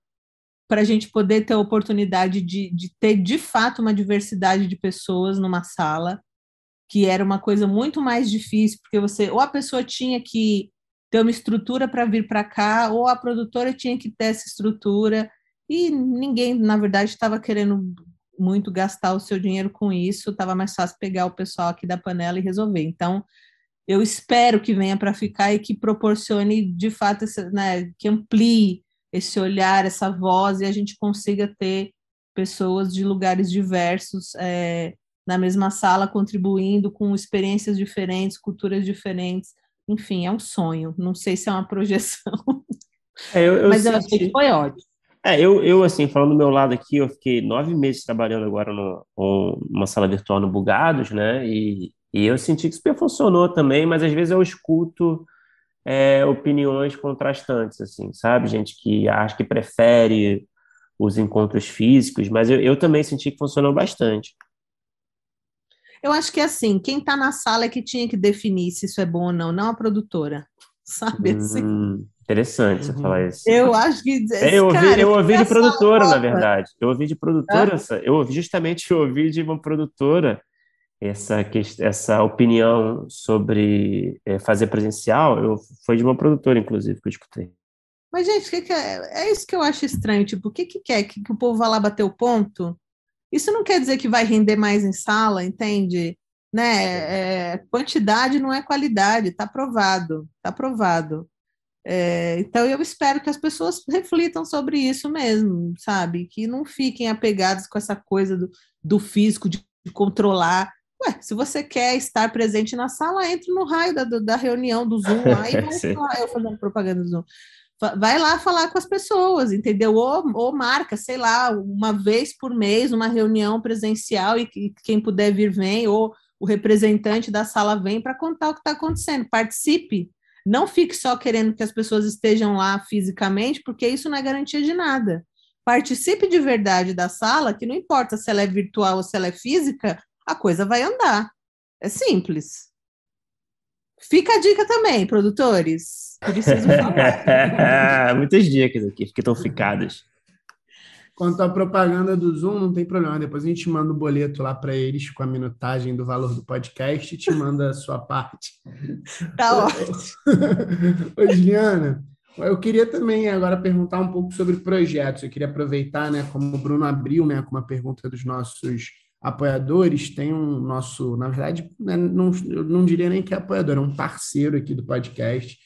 para a gente poder ter a oportunidade de, de ter, de fato, uma diversidade de pessoas numa sala, que era uma coisa muito mais difícil, porque você, ou a pessoa tinha que ter uma estrutura para vir para cá, ou a produtora tinha que ter essa estrutura, e ninguém, na verdade, estava querendo muito gastar o seu dinheiro com isso, estava mais fácil pegar o pessoal aqui da panela e resolver. Então, eu espero que venha para ficar e que proporcione, de fato, esse, né, que amplie esse olhar, essa voz, e a gente consiga ter pessoas de lugares diversos é, na mesma sala, contribuindo com experiências diferentes, culturas diferentes. Enfim, é um sonho. Não sei se é uma projeção, é, eu, eu mas eu achei que foi ótimo. É, eu, eu, assim, falando do meu lado aqui, eu fiquei nove meses trabalhando agora no, numa sala virtual no Bugados, né? E, e eu senti que super funcionou também, mas às vezes eu escuto é, opiniões contrastantes, assim, sabe? Gente que acha que prefere os encontros físicos, mas eu, eu também senti que funcionou bastante. Eu acho que assim, quem está na sala é que tinha que definir se isso é bom ou não, não a produtora, sabe assim? Hum, interessante você uhum. falar isso. Eu acho que é, eu ouvi, cara, eu ouvi de produtora, na verdade. Eu ouvi de produtora, ah? eu ouvi justamente eu ouvi de uma produtora essa, essa opinião sobre é, fazer presencial eu, foi de uma produtora, inclusive, que eu escutei. Mas, gente, que que é, é, isso que eu acho estranho. Tipo, o que, que quer? Que, que o povo vá lá bater o ponto? Isso não quer dizer que vai render mais em sala, entende? Né? É, quantidade não é qualidade, está provado, está provado. É, então eu espero que as pessoas reflitam sobre isso mesmo, sabe? Que não fiquem apegados com essa coisa do, do físico, de, de controlar Ué, se você quer estar presente na sala, entre no raio da, da reunião do Zoom lá e vai falar, eu fazendo propaganda do Zoom. Vai lá falar com as pessoas, entendeu? Ou, ou marca, sei lá, uma vez por mês, uma reunião presencial e quem puder vir vem, ou o representante da sala vem para contar o que está acontecendo. Participe. Não fique só querendo que as pessoas estejam lá fisicamente, porque isso não é garantia de nada. Participe de verdade da sala, que não importa se ela é virtual ou se ela é física, a coisa vai andar. É simples. Fica a dica também, produtores. Preciso falar. Muitas dicas aqui, que estão ficadas. Quanto à propaganda do Zoom, não tem problema. Depois a gente manda o boleto lá para eles com a minutagem do valor do podcast e te manda a sua parte. Tá ótimo. Ô, Juliana, Eu queria também agora perguntar um pouco sobre projetos. Eu queria aproveitar, né, como o Bruno abriu, né, com uma pergunta dos nossos apoiadores, tem um nosso, na verdade, né, não, eu não diria nem que é apoiador, é um parceiro aqui do podcast,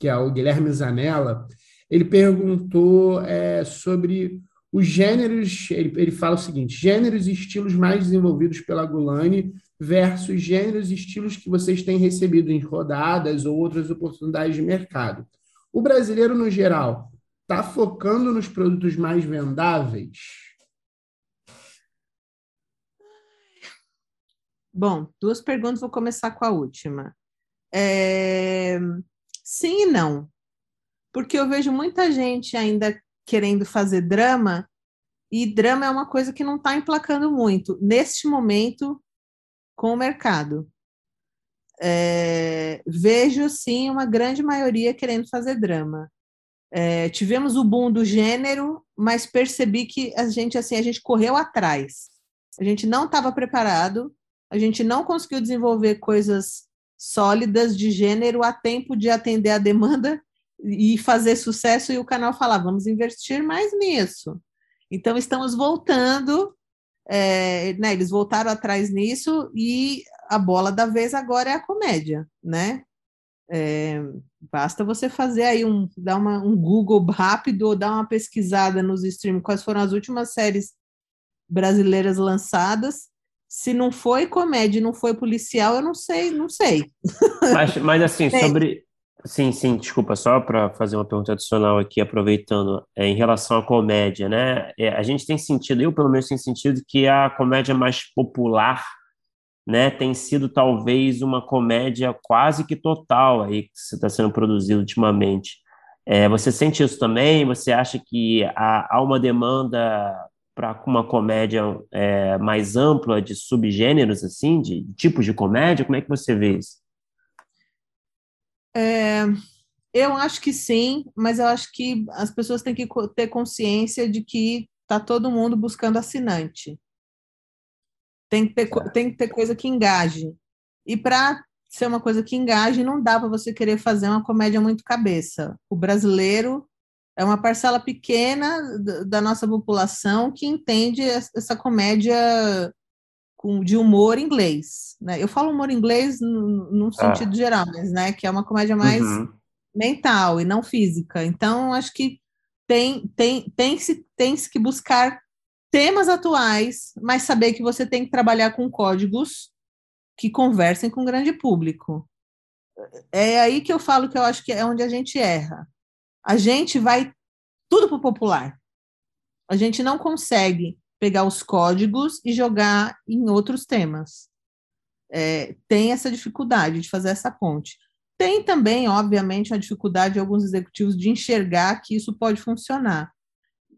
que é o Guilherme Zanella. Ele perguntou é, sobre os gêneros, ele, ele fala o seguinte: gêneros e estilos mais desenvolvidos pela Gulani versus gêneros e estilos que vocês têm recebido em rodadas ou outras oportunidades de mercado. O brasileiro, no geral, está focando nos produtos mais vendáveis? Bom, duas perguntas, vou começar com a última. É... Sim e não. Porque eu vejo muita gente ainda querendo fazer drama, e drama é uma coisa que não está emplacando muito, neste momento, com o mercado. É... Vejo, sim, uma grande maioria querendo fazer drama. É... Tivemos o boom do gênero, mas percebi que a gente, assim, a gente correu atrás. A gente não estava preparado a gente não conseguiu desenvolver coisas sólidas de gênero a tempo de atender a demanda e fazer sucesso, e o canal falar, vamos investir mais nisso. Então, estamos voltando, é, né, eles voltaram atrás nisso, e a bola da vez agora é a comédia, né? É, basta você fazer aí um, dar uma, um Google rápido ou dar uma pesquisada nos streams, quais foram as últimas séries brasileiras lançadas, se não foi comédia, não foi policial, eu não sei, não sei. Mas, mas assim, sobre. Sim, sim, desculpa, só para fazer uma pergunta adicional aqui, aproveitando, é, em relação à comédia, né? É, a gente tem sentido, eu pelo menos tenho sentido que a comédia mais popular, né, tem sido talvez uma comédia quase que total aí que está sendo produzida ultimamente. É, você sente isso também? Você acha que há, há uma demanda para uma comédia é, mais ampla de subgêneros, assim, de, tipos de comédia? Como é que você vê isso? É, eu acho que sim, mas eu acho que as pessoas têm que ter consciência de que está todo mundo buscando assinante. Tem que ter, tem que ter coisa que engaje. E para ser uma coisa que engaje, não dá para você querer fazer uma comédia muito cabeça. O brasileiro é uma parcela pequena da nossa população que entende essa comédia de humor inglês. Né? Eu falo humor inglês num ah. sentido ah. geral, mas né, que é uma comédia mais uhum. mental e não física. Então, acho que tem, tem, tem, -se, tem -se que buscar temas atuais, mas saber que você tem que trabalhar com códigos que conversem com o grande público. É aí que eu falo que eu acho que é onde a gente erra a gente vai tudo para o popular. A gente não consegue pegar os códigos e jogar em outros temas. É, tem essa dificuldade de fazer essa ponte. Tem também, obviamente, a dificuldade de alguns executivos de enxergar que isso pode funcionar.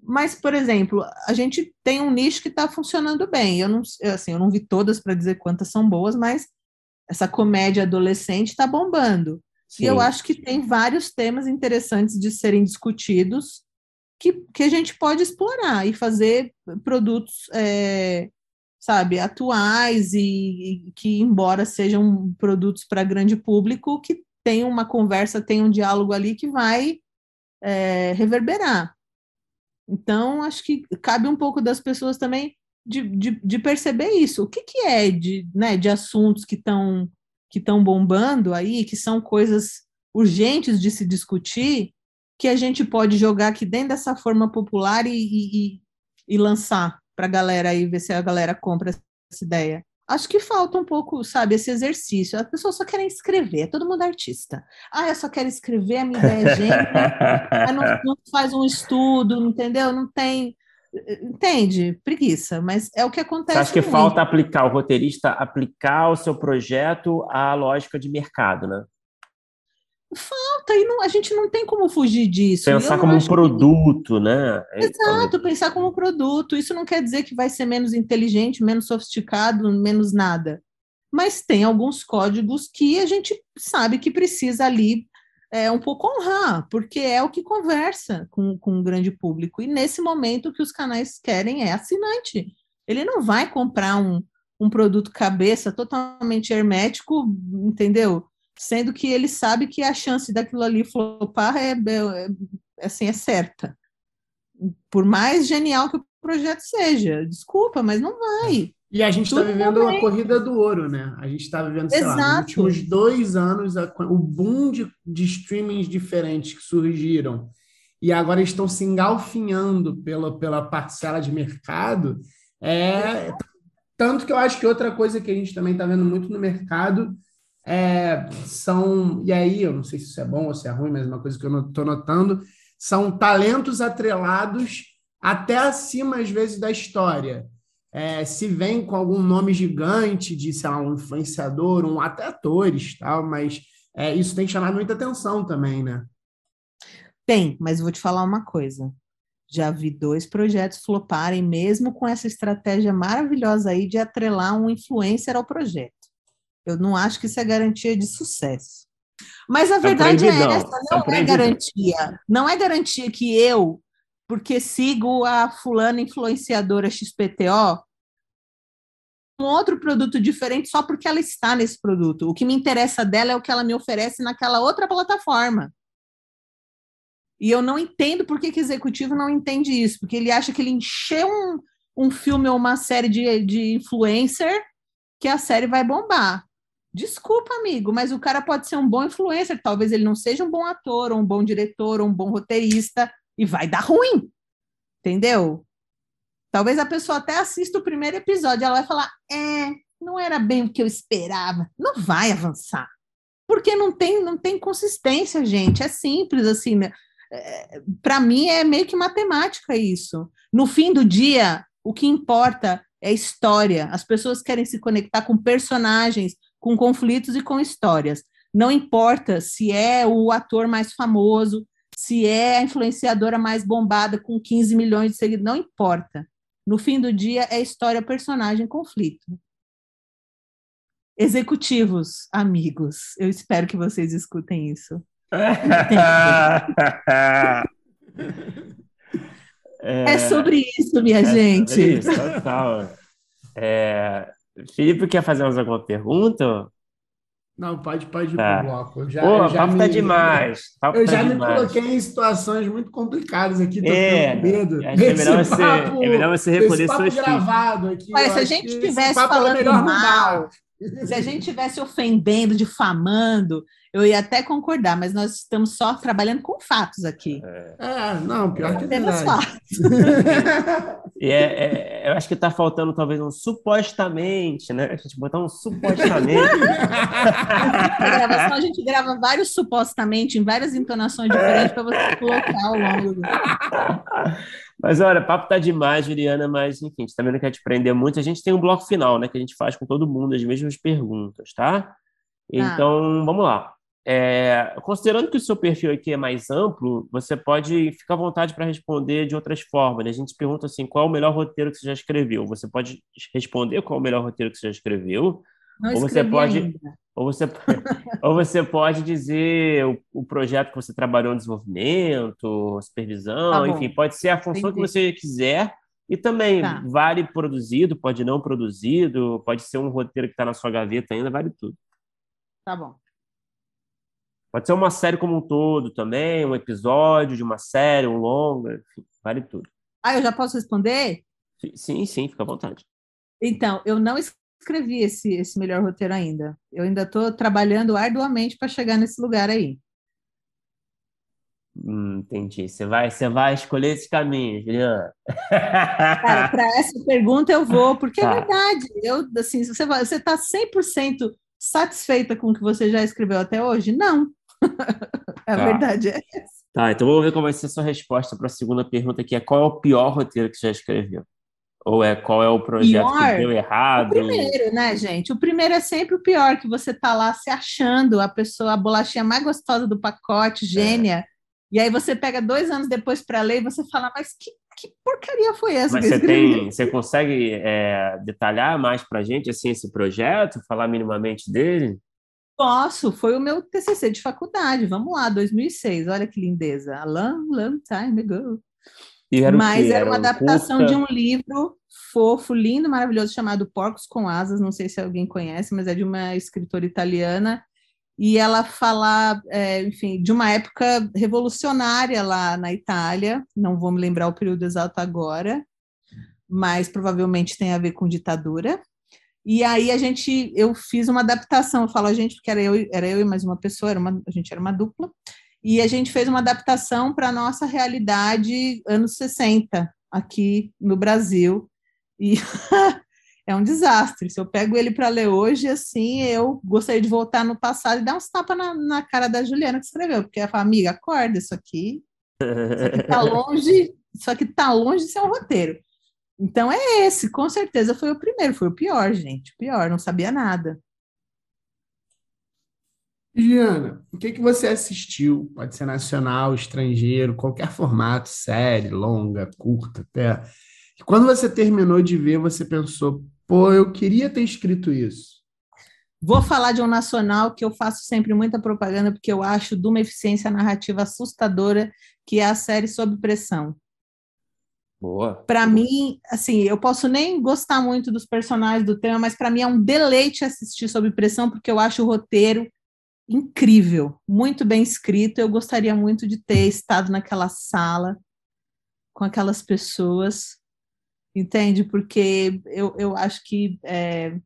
Mas, por exemplo, a gente tem um nicho que está funcionando bem. Eu não, assim, eu não vi todas para dizer quantas são boas, mas essa comédia adolescente está bombando. Sim. E eu acho que tem vários temas interessantes de serem discutidos que, que a gente pode explorar e fazer produtos, é, sabe, atuais e, e, que, embora sejam produtos para grande público, que tem uma conversa, tem um diálogo ali que vai é, reverberar. Então, acho que cabe um pouco das pessoas também de, de, de perceber isso. O que, que é de, né, de assuntos que estão que estão bombando aí, que são coisas urgentes de se discutir, que a gente pode jogar aqui dentro dessa forma popular e, e, e lançar para a galera aí, ver se a galera compra essa ideia. Acho que falta um pouco, sabe, esse exercício. As pessoas só querem escrever, é todo mundo artista. Ah, eu só quero escrever, a minha ideia é gênio, não, não faz um estudo, entendeu? Não tem Entende? Preguiça, mas é o que acontece. Você acha que muito. falta aplicar, o roteirista aplicar o seu projeto à lógica de mercado, né? Falta, e não, a gente não tem como fugir disso. Pensar como um produto, que... né? É, Exato, pensar como produto. Isso não quer dizer que vai ser menos inteligente, menos sofisticado, menos nada. Mas tem alguns códigos que a gente sabe que precisa ali é, um pouco honrar, porque é o que conversa com, com o grande público. E nesse momento o que os canais querem é assinante. Ele não vai comprar um, um produto cabeça totalmente hermético, entendeu? Sendo que ele sabe que a chance daquilo ali flopar é, é, é assim, é certa. Por mais genial que o projeto seja. Desculpa, mas não vai. E a gente está vivendo uma corrida do ouro, né? A gente está vivendo, sei Exato. lá, nos últimos dois anos, a, o boom de, de streamings diferentes que surgiram e agora estão se engalfinhando pela, pela parcela de mercado. É, tanto que eu acho que outra coisa que a gente também está vendo muito no mercado é, são, e aí eu não sei se isso é bom ou se é ruim, mas é uma coisa que eu estou notando, são talentos atrelados até acima, às vezes, da história é, se vem com algum nome gigante de, sei lá, um influenciador, um até atores, tal, mas é, isso tem chamado muita atenção também, né? Tem, mas vou te falar uma coisa. Já vi dois projetos floparem, mesmo com essa estratégia maravilhosa aí de atrelar um influencer ao projeto. Eu não acho que isso é garantia de sucesso. Mas a verdade é essa, não é garantia. Não é garantia que eu porque sigo a fulana influenciadora XPTO, um outro produto diferente só porque ela está nesse produto. O que me interessa dela é o que ela me oferece naquela outra plataforma. E eu não entendo por que, que executivo não entende isso, porque ele acha que ele encheu um, um filme ou uma série de, de influencer que a série vai bombar. Desculpa, amigo, mas o cara pode ser um bom influencer, talvez ele não seja um bom ator, ou um bom diretor, ou um bom roteirista, e vai dar ruim, entendeu? Talvez a pessoa até assista o primeiro episódio, ela vai falar: é, não era bem o que eu esperava. Não vai avançar. Porque não tem, não tem consistência, gente. É simples assim. Né? É, Para mim é meio que matemática isso. No fim do dia, o que importa é história. As pessoas querem se conectar com personagens, com conflitos e com histórias. Não importa se é o ator mais famoso, se é a influenciadora mais bombada com 15 milhões de seguidores, não importa. No fim do dia é história, personagem, conflito. Executivos, amigos, eu espero que vocês escutem isso. é, é, sobre isso, minha é gente. Sobre isso, total. É, Felipe, quer fazer mais alguma pergunta? Não, pode, pode ir tá. pro bloco. Eu já, Pô, eu já papo tá me, tá demais. Papo eu tá já demais. me coloquei em situações muito complicadas aqui, tô é, com medo. É melhor, você, papo, é melhor você recolher suas gravado aqui. Mas se a gente estivesse falando mal, se a gente estivesse ofendendo, difamando, eu ia até concordar, mas nós estamos só trabalhando com fatos aqui. É, é não, pior que é fatos. e é, é, eu acho que está faltando talvez um supostamente, né? A gente botar um supostamente. gravação, a gente grava vários supostamente, em várias entonações diferentes para você colocar ao longo do... Mas olha, papo tá demais, Juliana, mas enfim, a gente também não quer te prender muito. A gente tem um bloco final, né? Que a gente faz com todo mundo as mesmas perguntas, tá? tá. Então, ah. vamos lá. É, considerando que o seu perfil aqui é mais amplo, você pode ficar à vontade para responder de outras formas. Né? A gente pergunta assim, qual é o melhor roteiro que você já escreveu? Você pode responder qual é o melhor roteiro que você já escreveu, Não ou você pode, ou você, ou você pode dizer o, o, projeto que você trabalhou no desenvolvimento, supervisão, tá enfim, pode ser a função Entendi. que você quiser. E também tá. vale produzido, pode não produzido, pode ser um roteiro que está na sua gaveta ainda, vale tudo. Tá bom. Pode ser uma série como um todo também, um episódio de uma série, um longa, enfim, vale tudo. Ah, eu já posso responder? Sim, sim, fica à vontade. Então, eu não escrevi esse, esse melhor roteiro ainda. Eu ainda estou trabalhando arduamente para chegar nesse lugar aí. Hum, entendi. Você vai, você vai escolher esse caminho, Juliana. Cara, para essa pergunta eu vou, porque é tá. é verdade. Eu, assim, você você está 100% satisfeita com o que você já escreveu até hoje? Não. a tá. verdade é essa. Tá, então vamos ver qual vai ser a sua resposta para a segunda pergunta, que é qual é o pior roteiro que você já escreveu? Ou é qual é o projeto pior, que deu errado? O primeiro, né, gente? O primeiro é sempre o pior, que você tá lá se achando a pessoa, a bolachinha mais gostosa do pacote, gênia. É. E aí você pega dois anos depois para ler e você fala, mas que, que porcaria foi essa? Mas você tem, você consegue é, detalhar mais para gente assim esse projeto, falar minimamente dele? Posso, foi o meu TCC de faculdade, vamos lá, 2006, olha que lindeza, a long, long time ago. Era Mas era, era uma adaptação curta... de um livro fofo, lindo, maravilhoso, chamado Porcos com Asas, não sei se alguém conhece, mas é de uma escritora italiana, e ela fala, é, enfim, de uma época revolucionária lá na Itália, não vou me lembrar o período exato agora, mas provavelmente tem a ver com ditadura. E aí a gente, eu fiz uma adaptação, eu falo a gente porque era eu, era eu e mais uma pessoa, era uma, a gente era uma dupla, e a gente fez uma adaptação para a nossa realidade anos 60, aqui no Brasil, e é um desastre. Se eu pego ele para ler hoje, assim, eu gostaria de voltar no passado e dar uns tapas na, na, cara da Juliana que escreveu, porque ela fala, amiga, acorda, isso aqui, isso aqui tá longe, isso aqui tá longe de ser um roteiro. Então é esse, com certeza foi o primeiro, foi o pior, gente, o pior, não sabia nada. Juliana, o que, que você assistiu? Pode ser nacional, estrangeiro, qualquer formato, série, longa, curta, até. quando você terminou de ver, você pensou, Pô, eu queria ter escrito isso. Vou falar de um nacional que eu faço sempre muita propaganda, porque eu acho de uma eficiência narrativa assustadora, que é a série Sob Pressão. Boa. Para mim, assim, eu posso nem gostar muito dos personagens do tema, mas para mim é um deleite assistir Sob Pressão, porque eu acho o roteiro incrível, muito bem escrito. Eu gostaria muito de ter estado naquela sala com aquelas pessoas entende? Porque eu, eu acho que é,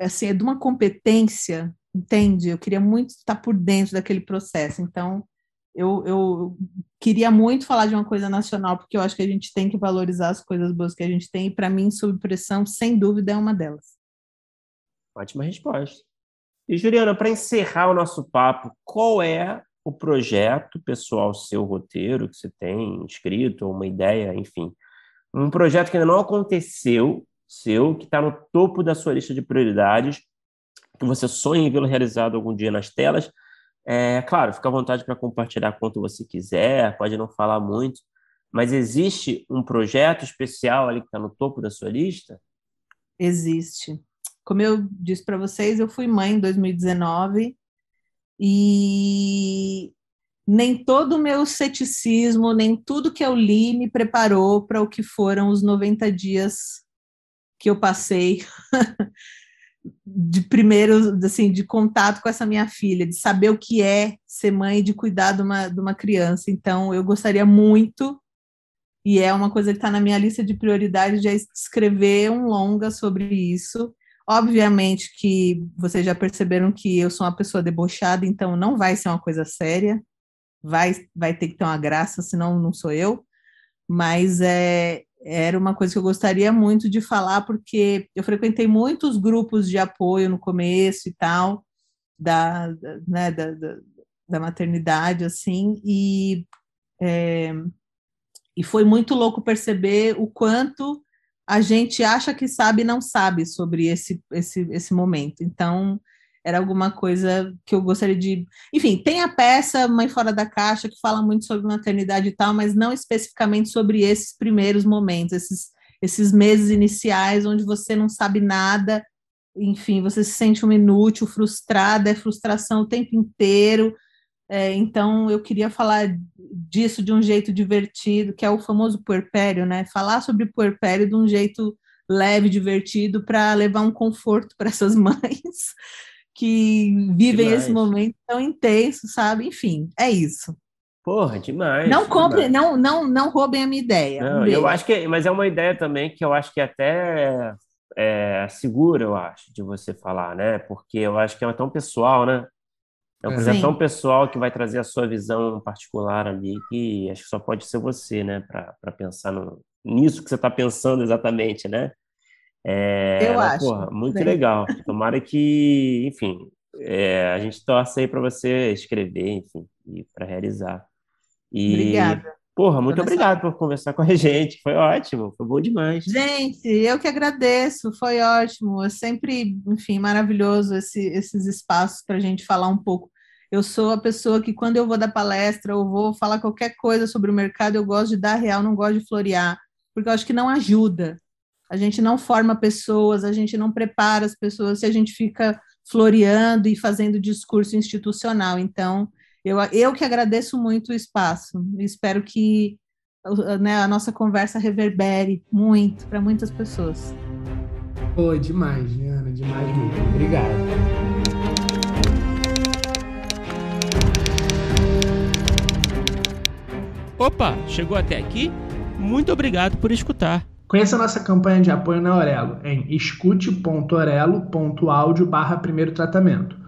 assim, é de uma competência, entende? Eu queria muito estar por dentro daquele processo. Então, eu, eu queria muito falar de uma coisa nacional, porque eu acho que a gente tem que valorizar as coisas boas que a gente tem, e para mim, sob pressão, sem dúvida, é uma delas. Ótima resposta. E, Juliana, para encerrar o nosso papo, qual é o projeto pessoal, seu roteiro que você tem escrito, uma ideia, enfim, um projeto que ainda não aconteceu, seu, que está no topo da sua lista de prioridades, que você sonha em vê-lo realizado algum dia nas telas. É, claro, fica à vontade para compartilhar quanto você quiser, pode não falar muito, mas existe um projeto especial ali que está no topo da sua lista? Existe. Como eu disse para vocês, eu fui mãe em 2019 e nem todo o meu ceticismo, nem tudo que eu li me preparou para o que foram os 90 dias que eu passei de primeiro, assim, de contato com essa minha filha, de saber o que é ser mãe, de cuidar de uma, de uma criança. Então, eu gostaria muito, e é uma coisa que está na minha lista de prioridades, de escrever um longa sobre isso. Obviamente que vocês já perceberam que eu sou uma pessoa debochada, então não vai ser uma coisa séria vai, vai ter que ter uma graça, senão não sou eu. Mas é, era uma coisa que eu gostaria muito de falar, porque eu frequentei muitos grupos de apoio no começo e tal, da, da, né, da, da, maternidade, assim, e, é, e foi muito louco perceber o quanto a gente acha que sabe e não sabe sobre esse, esse, esse momento. Então, era alguma coisa que eu gostaria de. Enfim, tem a peça Mãe Fora da Caixa, que fala muito sobre maternidade e tal, mas não especificamente sobre esses primeiros momentos, esses, esses meses iniciais onde você não sabe nada, enfim, você se sente um inútil, frustrada, é frustração o tempo inteiro. É, então, eu queria falar disso de um jeito divertido, que é o famoso puerpério, né? Falar sobre puerpério de um jeito leve, divertido, para levar um conforto para essas mães que vivem demais. esse momento tão intenso, sabe? Enfim, é isso. Porra, demais. Não compre, não, não, não roubem a minha ideia. Não, eu acho que, mas é uma ideia também que eu acho que até é, segura, eu acho, de você falar, né? Porque eu acho que é tão pessoal, né? É um projeto Sim. tão pessoal que vai trazer a sua visão particular ali, que acho que só pode ser você, né? Para pensar no, nisso que você está pensando exatamente, né? É, eu acho. Porra, muito legal. Tomara que, enfim, é, a gente torce aí para você escrever, enfim, e para realizar. E, Obrigada. Porra, muito obrigado por conversar com a gente. Foi ótimo, foi bom demais. Gente, eu que agradeço, foi ótimo. É sempre, enfim, maravilhoso esse, esses espaços para a gente falar um pouco. Eu sou a pessoa que, quando eu vou dar palestra ou vou falar qualquer coisa sobre o mercado, eu gosto de dar real, não gosto de florear, porque eu acho que não ajuda a gente não forma pessoas, a gente não prepara as pessoas se a gente fica floreando e fazendo discurso institucional. Então, eu, eu que agradeço muito o espaço. Espero que né, a nossa conversa reverbere muito para muitas pessoas. Foi demais, Diana, demais mesmo. Obrigado. Opa, chegou até aqui? Muito obrigado por escutar. Conheça a nossa campanha de apoio na Aurelo em escute.orelo.audio barra primeiro tratamento.